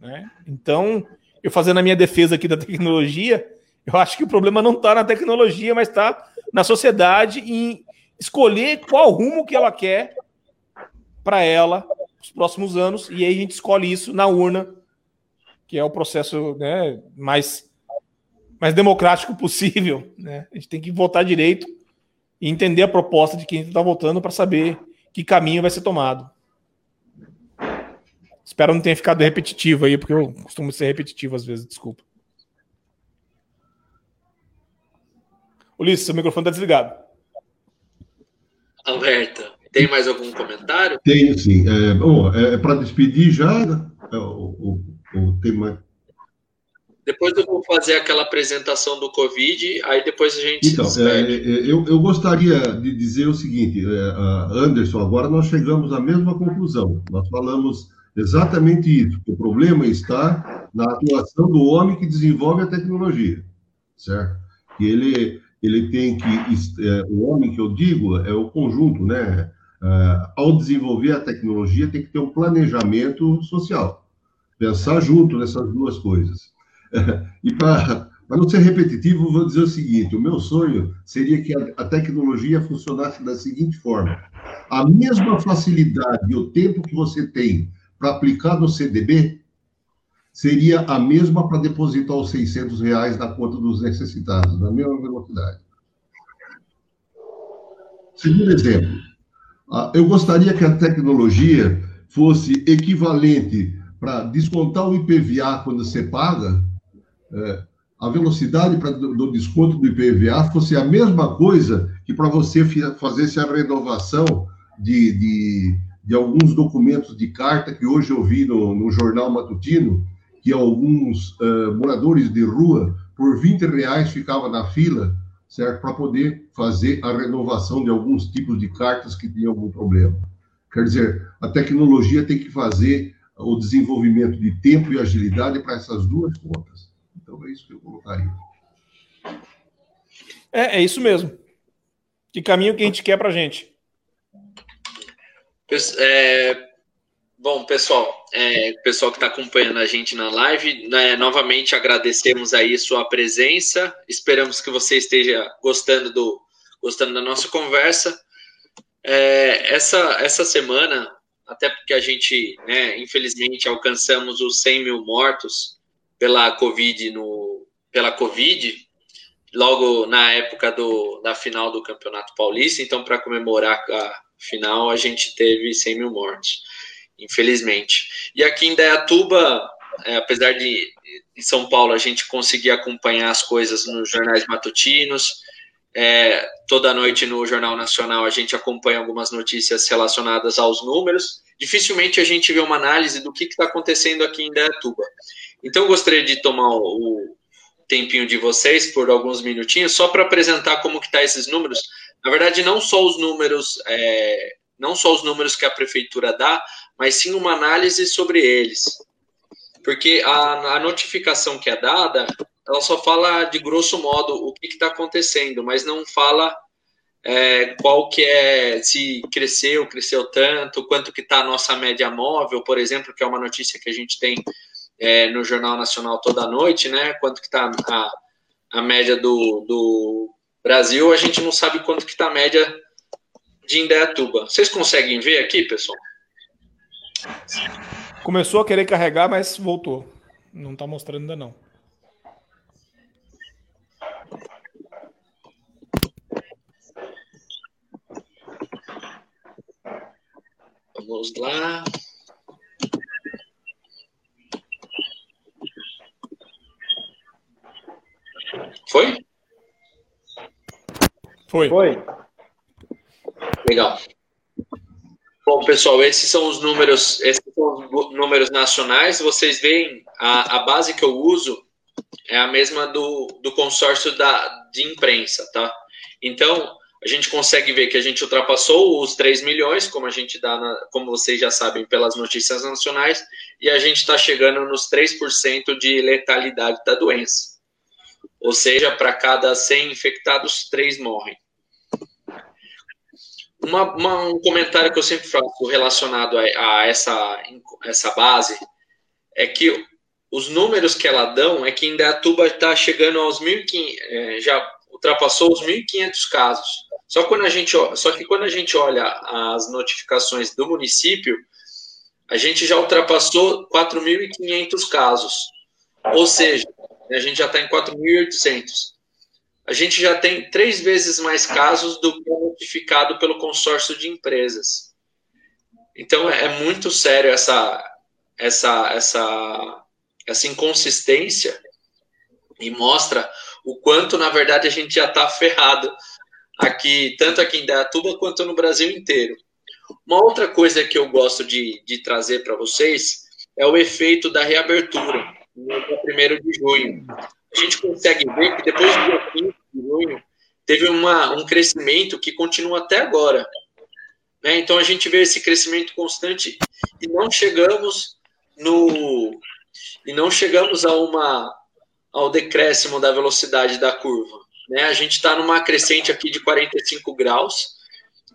S3: Né? Então, eu fazendo a minha defesa aqui da tecnologia, eu acho que o problema não está na tecnologia, mas está na sociedade em escolher qual rumo que ela quer para ela nos próximos anos, e aí a gente escolhe isso na urna, que é o processo né, mais, mais democrático possível. Né? A gente tem que votar direito e entender a proposta de quem está votando para saber que caminho vai ser tomado. Espero não tenha ficado repetitivo aí, porque eu costumo ser repetitivo às vezes, desculpa. Ulisses, seu microfone está desligado.
S1: Alberto, tem mais algum comentário?
S2: Tenho sim. É, bom, é, é para despedir já? Né? É, o, o, o tema
S1: depois eu vou fazer aquela apresentação do Covid, aí depois a gente.
S2: Então, é, é, eu, eu gostaria de dizer o seguinte, é, Anderson, agora nós chegamos à mesma conclusão. Nós falamos exatamente isso. O problema está na atuação do homem que desenvolve a tecnologia, certo? Que ele, ele tem que. É, o homem que eu digo é o conjunto, né? Ao desenvolver a tecnologia, tem que ter um planejamento social. Pensar junto nessas duas coisas. e para não ser repetitivo, vou dizer o seguinte: o meu sonho seria que a, a tecnologia funcionasse da seguinte forma: a mesma facilidade e o tempo que você tem para aplicar no CDB seria a mesma para depositar os 600 reais na conta dos necessitados, na mesma velocidade. Segundo exemplo, eu gostaria que a tecnologia fosse equivalente para descontar o IPVA quando você paga, é, a velocidade pra, do, do, desconto do IPVA fosse a mesma coisa que para você fazer a renovação de, de, de, alguns documentos de carta que hoje eu vi no, no jornal matutino, que alguns uh, moradores de rua, por 20 reais, ficavam na fila, certo? Para poder fazer a renovação de alguns tipos de cartas que tinham algum problema. Quer dizer, a tecnologia tem que fazer o desenvolvimento de tempo e agilidade para essas duas pontas. Então é isso que eu colocaria.
S3: É, é isso mesmo. Que caminho que a gente quer para a gente?
S1: É, bom, pessoal, é, pessoal que está acompanhando a gente na live, né, novamente agradecemos aí sua presença. Esperamos que você esteja gostando do gostando da nossa conversa. É, essa essa semana, até porque a gente, né, infelizmente, alcançamos os 100 mil mortos pela Covid no pela Covid logo na época do, da final do Campeonato Paulista. Então, para comemorar a final, a gente teve 100 mil mortes, infelizmente. E aqui em Dayatuba, é, apesar de em São Paulo a gente conseguir acompanhar as coisas nos jornais matutinos, é, toda noite no Jornal Nacional a gente acompanha algumas notícias relacionadas aos números. Dificilmente a gente vê uma análise do que está acontecendo aqui em Dayatuba. Então, eu gostaria de tomar o tempinho de vocês por alguns minutinhos, só para apresentar como que tá esses números. Na verdade, não só os números, é, não só os números que a prefeitura dá, mas sim uma análise sobre eles. Porque a, a notificação que é dada, ela só fala de grosso modo o que está acontecendo, mas não fala é, qual que é, se cresceu, cresceu tanto, quanto que está a nossa média móvel, por exemplo, que é uma notícia que a gente tem é, no Jornal Nacional toda noite, né? Quanto que está a, a média do, do Brasil, a gente não sabe quanto que está a média de Indaiatuba. Vocês conseguem ver aqui, pessoal?
S3: Começou a querer carregar, mas voltou. Não está mostrando ainda não.
S1: Vamos lá. Foi?
S3: Foi. Foi.
S1: Legal. Bom, pessoal, esses são os números, esses são os números nacionais. Vocês veem, a, a base que eu uso é a mesma do, do consórcio da, de imprensa, tá? Então, a gente consegue ver que a gente ultrapassou os 3 milhões, como a gente dá, na, como vocês já sabem pelas notícias nacionais, e a gente está chegando nos 3% de letalidade da doença. Ou seja, para cada 100 infectados, 3 morrem. uma, uma, um comentário que eu sempre faço relacionado a, a, essa, essa base é que os números que ela dão é que Indaiatuba está chegando aos 1.500, é, já ultrapassou os 1.500 casos. Só, quando a gente, só que quando a gente olha as notificações do município, a gente já ultrapassou 4.500 casos. Ou seja, a gente já está em 4.800 a gente já tem três vezes mais casos do que notificado pelo consórcio de empresas. Então é muito sério essa essa essa essa inconsistência e mostra o quanto na verdade a gente já está ferrado aqui tanto aqui em Dayatuba quanto no Brasil inteiro. Uma outra coisa que eu gosto de, de trazer para vocês é o efeito da reabertura no dia 1 de junho a gente consegue ver que depois do dia 15 de junho, teve uma, um crescimento que continua até agora. Né? Então a gente vê esse crescimento constante e não chegamos no e não chegamos a uma ao decréscimo da velocidade da curva. Né? A gente está numa crescente aqui de 45 graus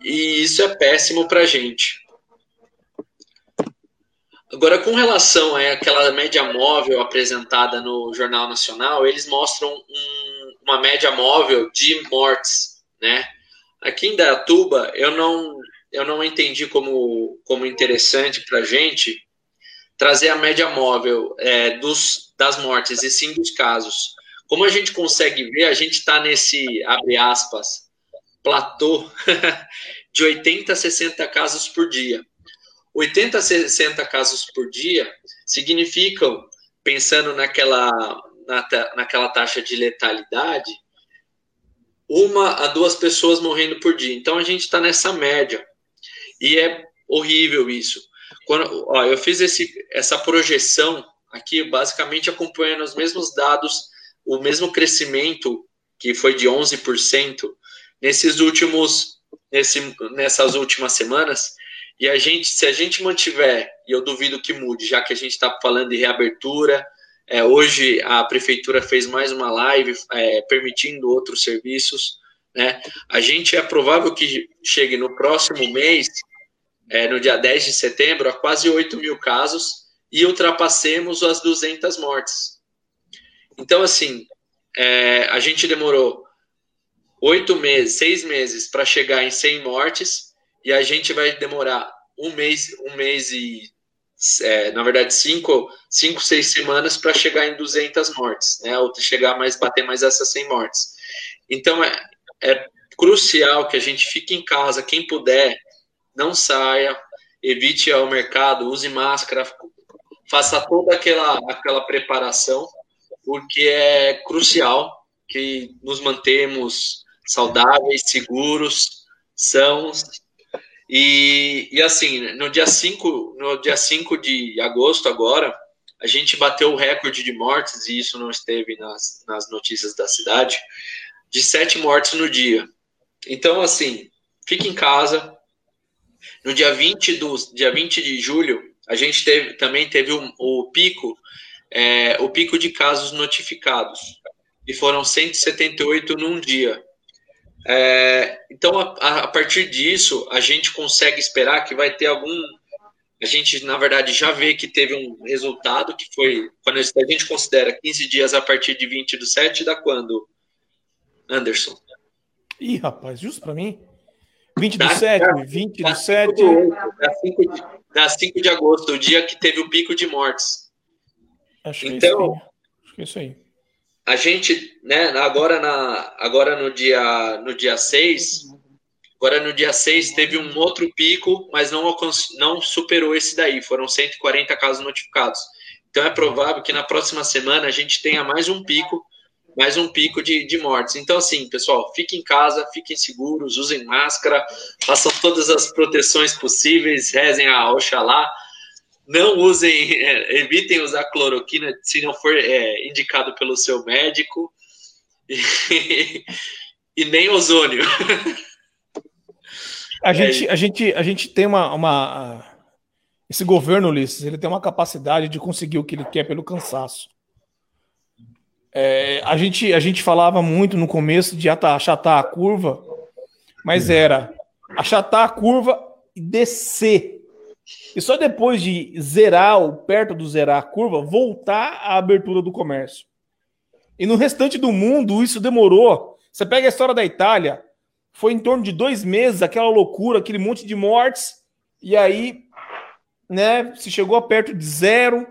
S1: e isso é péssimo para a gente. Agora, com relação àquela média móvel apresentada no Jornal Nacional, eles mostram um, uma média móvel de mortes, né? Aqui em Dayatuba, eu não, eu não entendi como, como interessante para a gente trazer a média móvel é, dos, das mortes e sim dos casos. Como a gente consegue ver, a gente está nesse, abre aspas, platô de 80 a 60 casos por dia. 80 a 60 casos por dia significam, pensando naquela, na, naquela taxa de letalidade, uma a duas pessoas morrendo por dia. Então a gente está nessa média. E é horrível isso. Quando, ó, eu fiz esse, essa projeção aqui, basicamente acompanhando os mesmos dados, o mesmo crescimento, que foi de 11%, nesses últimos, nesse, nessas últimas semanas, e a gente, se a gente mantiver, e eu duvido que mude, já que a gente está falando de reabertura, é, hoje a prefeitura fez mais uma live é, permitindo outros serviços, né? A gente é provável que chegue no próximo mês, é, no dia 10 de setembro, a quase 8 mil casos e ultrapassemos as 200 mortes. Então, assim, é, a gente demorou oito meses, seis meses para chegar em 100 mortes e a gente vai demorar um mês, um mês e, é, na verdade, cinco, cinco seis semanas para chegar em 200 mortes, né? Ou chegar mais, bater mais essas 100 mortes. Então, é, é crucial que a gente fique em casa, quem puder, não saia, evite ao mercado, use máscara, faça toda aquela, aquela preparação, porque é crucial que nos mantemos saudáveis, seguros, sãos e, e assim, no dia 5, no dia 5 de agosto agora, a gente bateu o recorde de mortes, e isso não esteve nas, nas notícias da cidade, de sete mortes no dia. Então, assim, fique em casa. No dia 20, do, dia 20 de julho, a gente teve, também teve o, o pico, é, o pico de casos notificados. E foram 178 num dia. É, então, a, a, partir disso, a gente consegue esperar que vai ter algum. A gente, na verdade, já vê que teve um resultado que foi. Quando a gente considera 15 dias a partir de 20 do 7, dá quando? Anderson.
S3: Ih, rapaz, justo para mim? 20 do 7, 20 do 7.
S1: Da 5 de, da 5 de agosto, o dia que teve o pico de mortes.
S3: Acho então, que é isso aí. É
S1: a gente, né, agora, na, agora no dia no dia 6, agora no dia 6 teve um outro pico, mas não, não superou esse daí, foram 140 casos notificados. Então é provável que na próxima semana a gente tenha mais um pico, mais um pico de, de mortes. Então, assim, pessoal, fiquem em casa, fiquem seguros, usem máscara, façam todas as proteções possíveis, rezem a Oxalá, não usem, é, evitem usar cloroquina se não for é, indicado pelo seu médico e, e nem ozônio.
S3: A é gente, a gente, a gente tem uma, uma esse governo, Ulisses, ele tem uma capacidade de conseguir o que ele quer pelo cansaço. É, a, gente, a gente falava muito no começo de achatar a curva, mas era achatar a curva e descer. E só depois de zerar ou perto do zerar a curva, voltar à abertura do comércio. E no restante do mundo, isso demorou. Você pega a história da Itália, foi em torno de dois meses, aquela loucura, aquele monte de mortes, e aí, né, se chegou a perto de zero,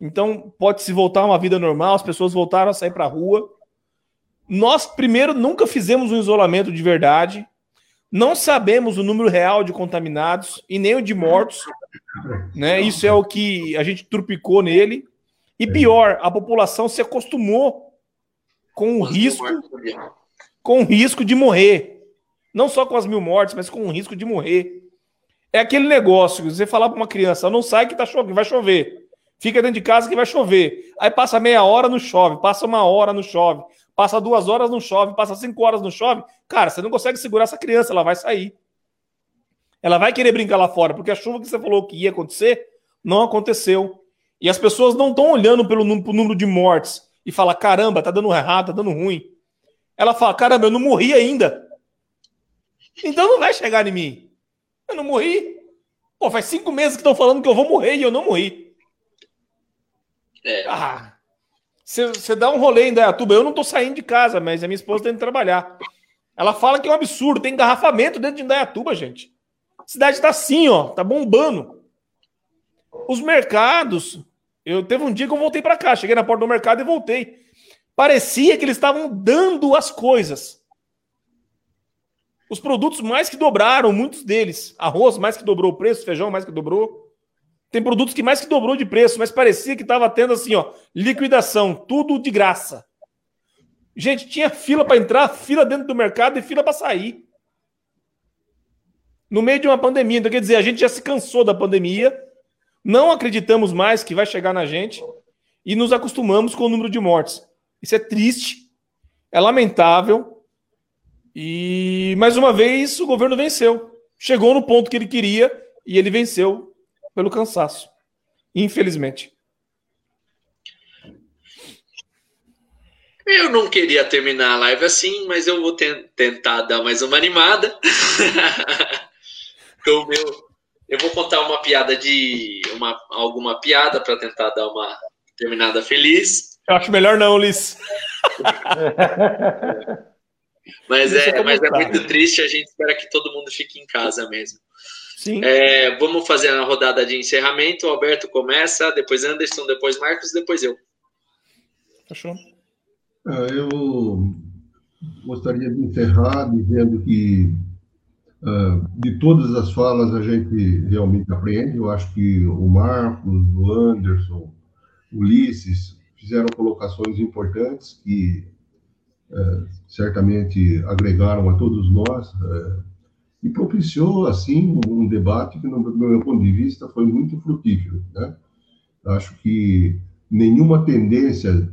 S3: então pode se voltar a uma vida normal, as pessoas voltaram a sair para a rua. Nós, primeiro, nunca fizemos um isolamento de verdade, não sabemos o número real de contaminados e nem o de mortos, né? Isso é o que a gente trupicou nele. E pior, a população se acostumou com o risco, com o risco de morrer. Não só com as mil mortes, mas com o risco de morrer. É aquele negócio, você falar para uma criança, não sai que tá chovendo, vai chover. Fica dentro de casa que vai chover. Aí passa meia hora, não chove. Passa uma hora, não chove. Passa duas horas, não chove. Passa cinco horas, não chove. Cara, você não consegue segurar essa criança, ela vai sair. Ela vai querer brincar lá fora, porque a chuva que você falou que ia acontecer, não aconteceu. E as pessoas não estão olhando pelo número de mortes e fala caramba, tá dando errado, tá dando ruim. Ela fala, caramba, eu não morri ainda. Então não vai chegar em mim. Eu não morri. Pô, faz cinco meses que estão falando que eu vou morrer e eu não morri. É. Ah, você dá um rolê em Dayatuba. Eu não tô saindo de casa, mas a minha esposa tem que trabalhar. Ela fala que é um absurdo, tem engarrafamento dentro de Indaiatuba, gente. A cidade tá assim, ó, tá bombando. Os mercados, eu teve um dia que eu voltei para cá, cheguei na porta do mercado e voltei. Parecia que eles estavam dando as coisas. Os produtos mais que dobraram, muitos deles. Arroz mais que dobrou o preço, feijão mais que dobrou. Tem produtos que mais que dobrou de preço, mas parecia que estava tendo assim, ó, liquidação, tudo de graça. Gente, tinha fila para entrar, fila dentro do mercado e fila para sair no meio de uma pandemia. Então, quer dizer, a gente já se cansou da pandemia, não acreditamos mais que vai chegar na gente e nos acostumamos com o número de mortes. Isso é triste, é lamentável. E mais uma vez o governo venceu. Chegou no ponto que ele queria e ele venceu pelo cansaço. Infelizmente.
S1: Eu não queria terminar a live assim, mas eu vou tentar dar mais uma animada. Então, meu, eu vou contar uma piada de. Uma, alguma piada para tentar dar uma terminada feliz.
S3: Eu acho melhor não, Liz.
S1: mas, é, mas é muito triste, a gente espera que todo mundo fique em casa mesmo. Sim. É, vamos fazer a rodada de encerramento. O Alberto começa, depois Anderson, depois Marcos, depois eu.
S2: Fechou. Ah, eu gostaria de encerrar dizendo que Uh, de todas as falas a gente realmente aprende. Eu acho que o Marcos, o Anderson, o Ulisses fizeram colocações importantes que uh, certamente agregaram a todos nós uh, e propiciou assim um debate que, no, meu ponto de vista, foi muito frutífero. Né? Acho que nenhuma tendência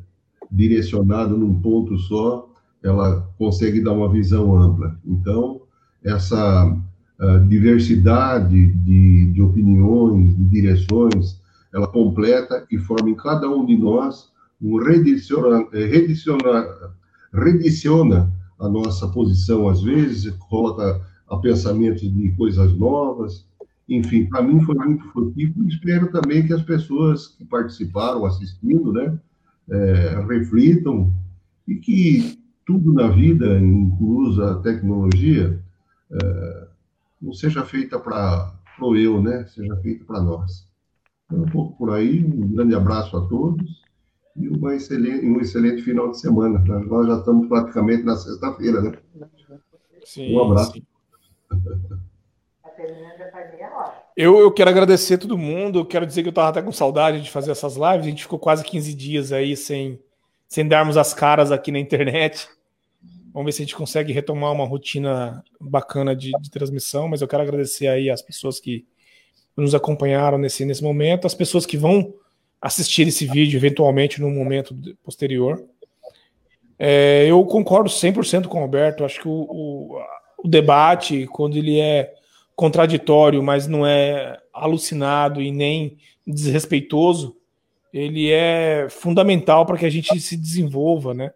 S2: direcionada num ponto só ela consegue dar uma visão ampla. Então essa uh, diversidade de, de opiniões, de direções, ela completa e forma em cada um de nós um rediciona, eh, rediciona, rediciona a nossa posição às vezes, coloca a pensamentos de coisas novas. Enfim, para mim foi muito frutífero. Espero também que as pessoas que participaram assistindo, né, é, reflitam e que tudo na vida, incluso a tecnologia, é, não seja feita para o eu, né? Seja feita para nós. Então, um pouco por aí, um grande abraço a todos e uma excelente, um excelente final de semana. Nós já estamos praticamente na sexta-feira, né? Sim, um abraço. Sim.
S3: Eu, eu quero agradecer todo mundo. Eu quero dizer que eu estava até com saudade de fazer essas lives. A gente ficou quase 15 dias aí sem, sem darmos as caras aqui na internet. Vamos ver se a gente consegue retomar uma rotina bacana de, de, transmissão, mas eu quero agradecer aí as pessoas que nos acompanharam nesse, nesse momento, as pessoas que vão assistir esse vídeo eventualmente no momento posterior. É, eu concordo 100% com o Alberto, acho que o, o, o debate, quando ele é contraditório, mas não é alucinado e nem desrespeitoso, ele é fundamental para que a gente se desenvolva, né?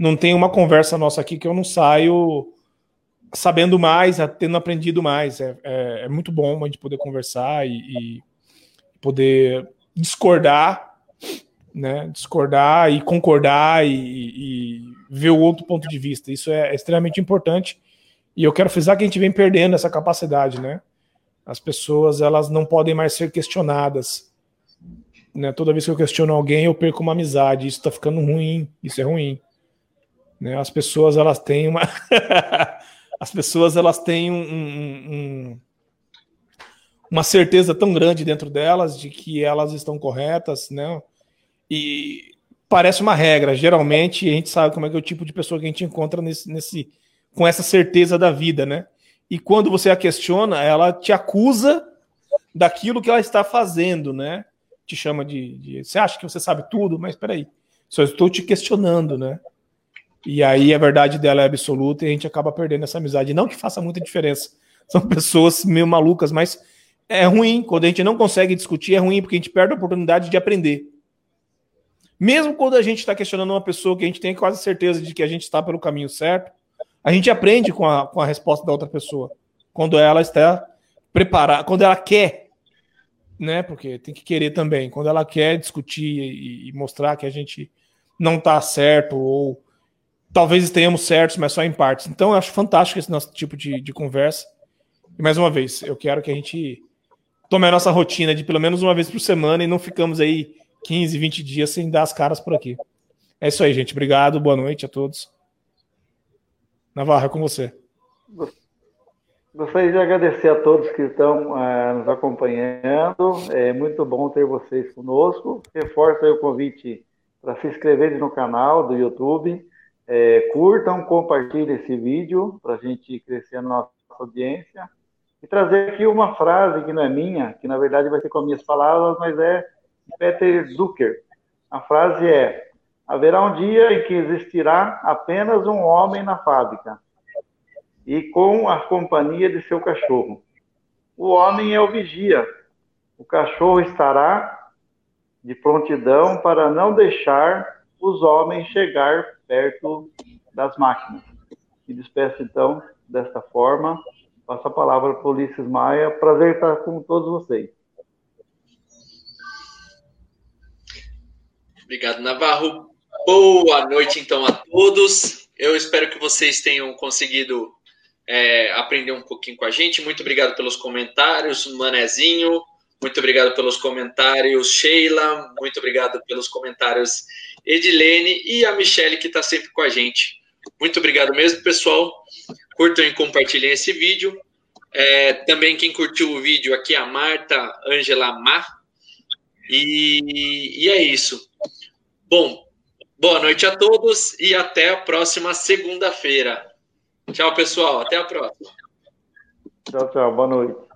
S3: não tem uma conversa nossa aqui que eu não saio sabendo mais, tendo aprendido mais. É, é, é, muito bom a gente poder conversar e, e poder discordar, né? Discordar e concordar e, e, ver o outro ponto de vista. Isso é extremamente importante. E eu quero frisar que a gente vem perdendo essa capacidade, né? As pessoas elas não podem mais ser questionadas. Né? Toda vez que eu questiono alguém, eu perco uma amizade. Isso está ficando ruim. Isso é ruim. Né? As pessoas elas têm uma as pessoas elas têm um, um, um, uma certeza tão grande dentro delas de que elas estão corretas, né? E parece uma regra. Geralmente a gente sabe como é que é o tipo de pessoa que a gente encontra nesse, nesse com essa certeza da vida, né? E quando você a questiona, ela te acusa daquilo que ela está fazendo, né? Te chama de, de você acha que você sabe tudo, mas peraí, só estou te questionando, né? E aí a verdade dela é absoluta e a gente acaba perdendo essa amizade. Não que faça muita diferença. São pessoas meio malucas, mas é ruim. Quando a gente não consegue discutir, é ruim, porque a gente perde a oportunidade de aprender. Mesmo quando a gente está questionando uma pessoa que a gente tem quase certeza de que a gente está pelo caminho certo, a gente aprende com a, com a resposta da outra pessoa. Quando ela está preparada, quando ela quer, né? Porque tem que querer também. Quando ela quer discutir e, e mostrar que a gente não está certo ou talvez estejamos certos, mas só em partes. Então, eu acho fantástico esse nosso tipo de, de conversa. E mais uma vez, eu quero que a gente tome a nossa rotina de pelo menos uma vez por semana e não ficamos aí 15, 20 dias sem dar as caras por aqui. É isso aí, gente. Obrigado, boa noite a todos. Navarra, é com você.
S4: Gostaria de agradecer a todos que estão uh, nos acompanhando. É muito bom ter vocês conosco. Reforço o convite para se inscreverem no canal do YouTube é, curtam, compartilhem esse vídeo para a gente crescer a nossa audiência. E trazer aqui uma frase que não é minha, que na verdade vai ser com as minhas palavras, mas é Peter Zucker. A frase é: Haverá um dia em que existirá apenas um homem na fábrica e com a companhia de seu cachorro. O homem é o vigia. O cachorro estará de prontidão para não deixar os homens chegar perto das máquinas. Me despeço, então, desta forma. Passo a palavra para o Ulisses Maia. Prazer estar com todos vocês.
S1: Obrigado, Navarro. Boa noite, então, a todos. Eu espero que vocês tenham conseguido é, aprender um pouquinho com a gente. Muito obrigado pelos comentários, Manezinho. Muito obrigado pelos comentários, Sheila. Muito obrigado pelos comentários, Edilene e a Michelle, que está sempre com a gente. Muito obrigado mesmo, pessoal. Curtam e compartilhem esse vídeo. É, também quem curtiu o vídeo aqui, a Marta Angela Mar. E, e é isso. Bom, boa noite a todos e até a próxima segunda-feira. Tchau, pessoal. Até a próxima.
S4: Tchau, tchau. Boa noite.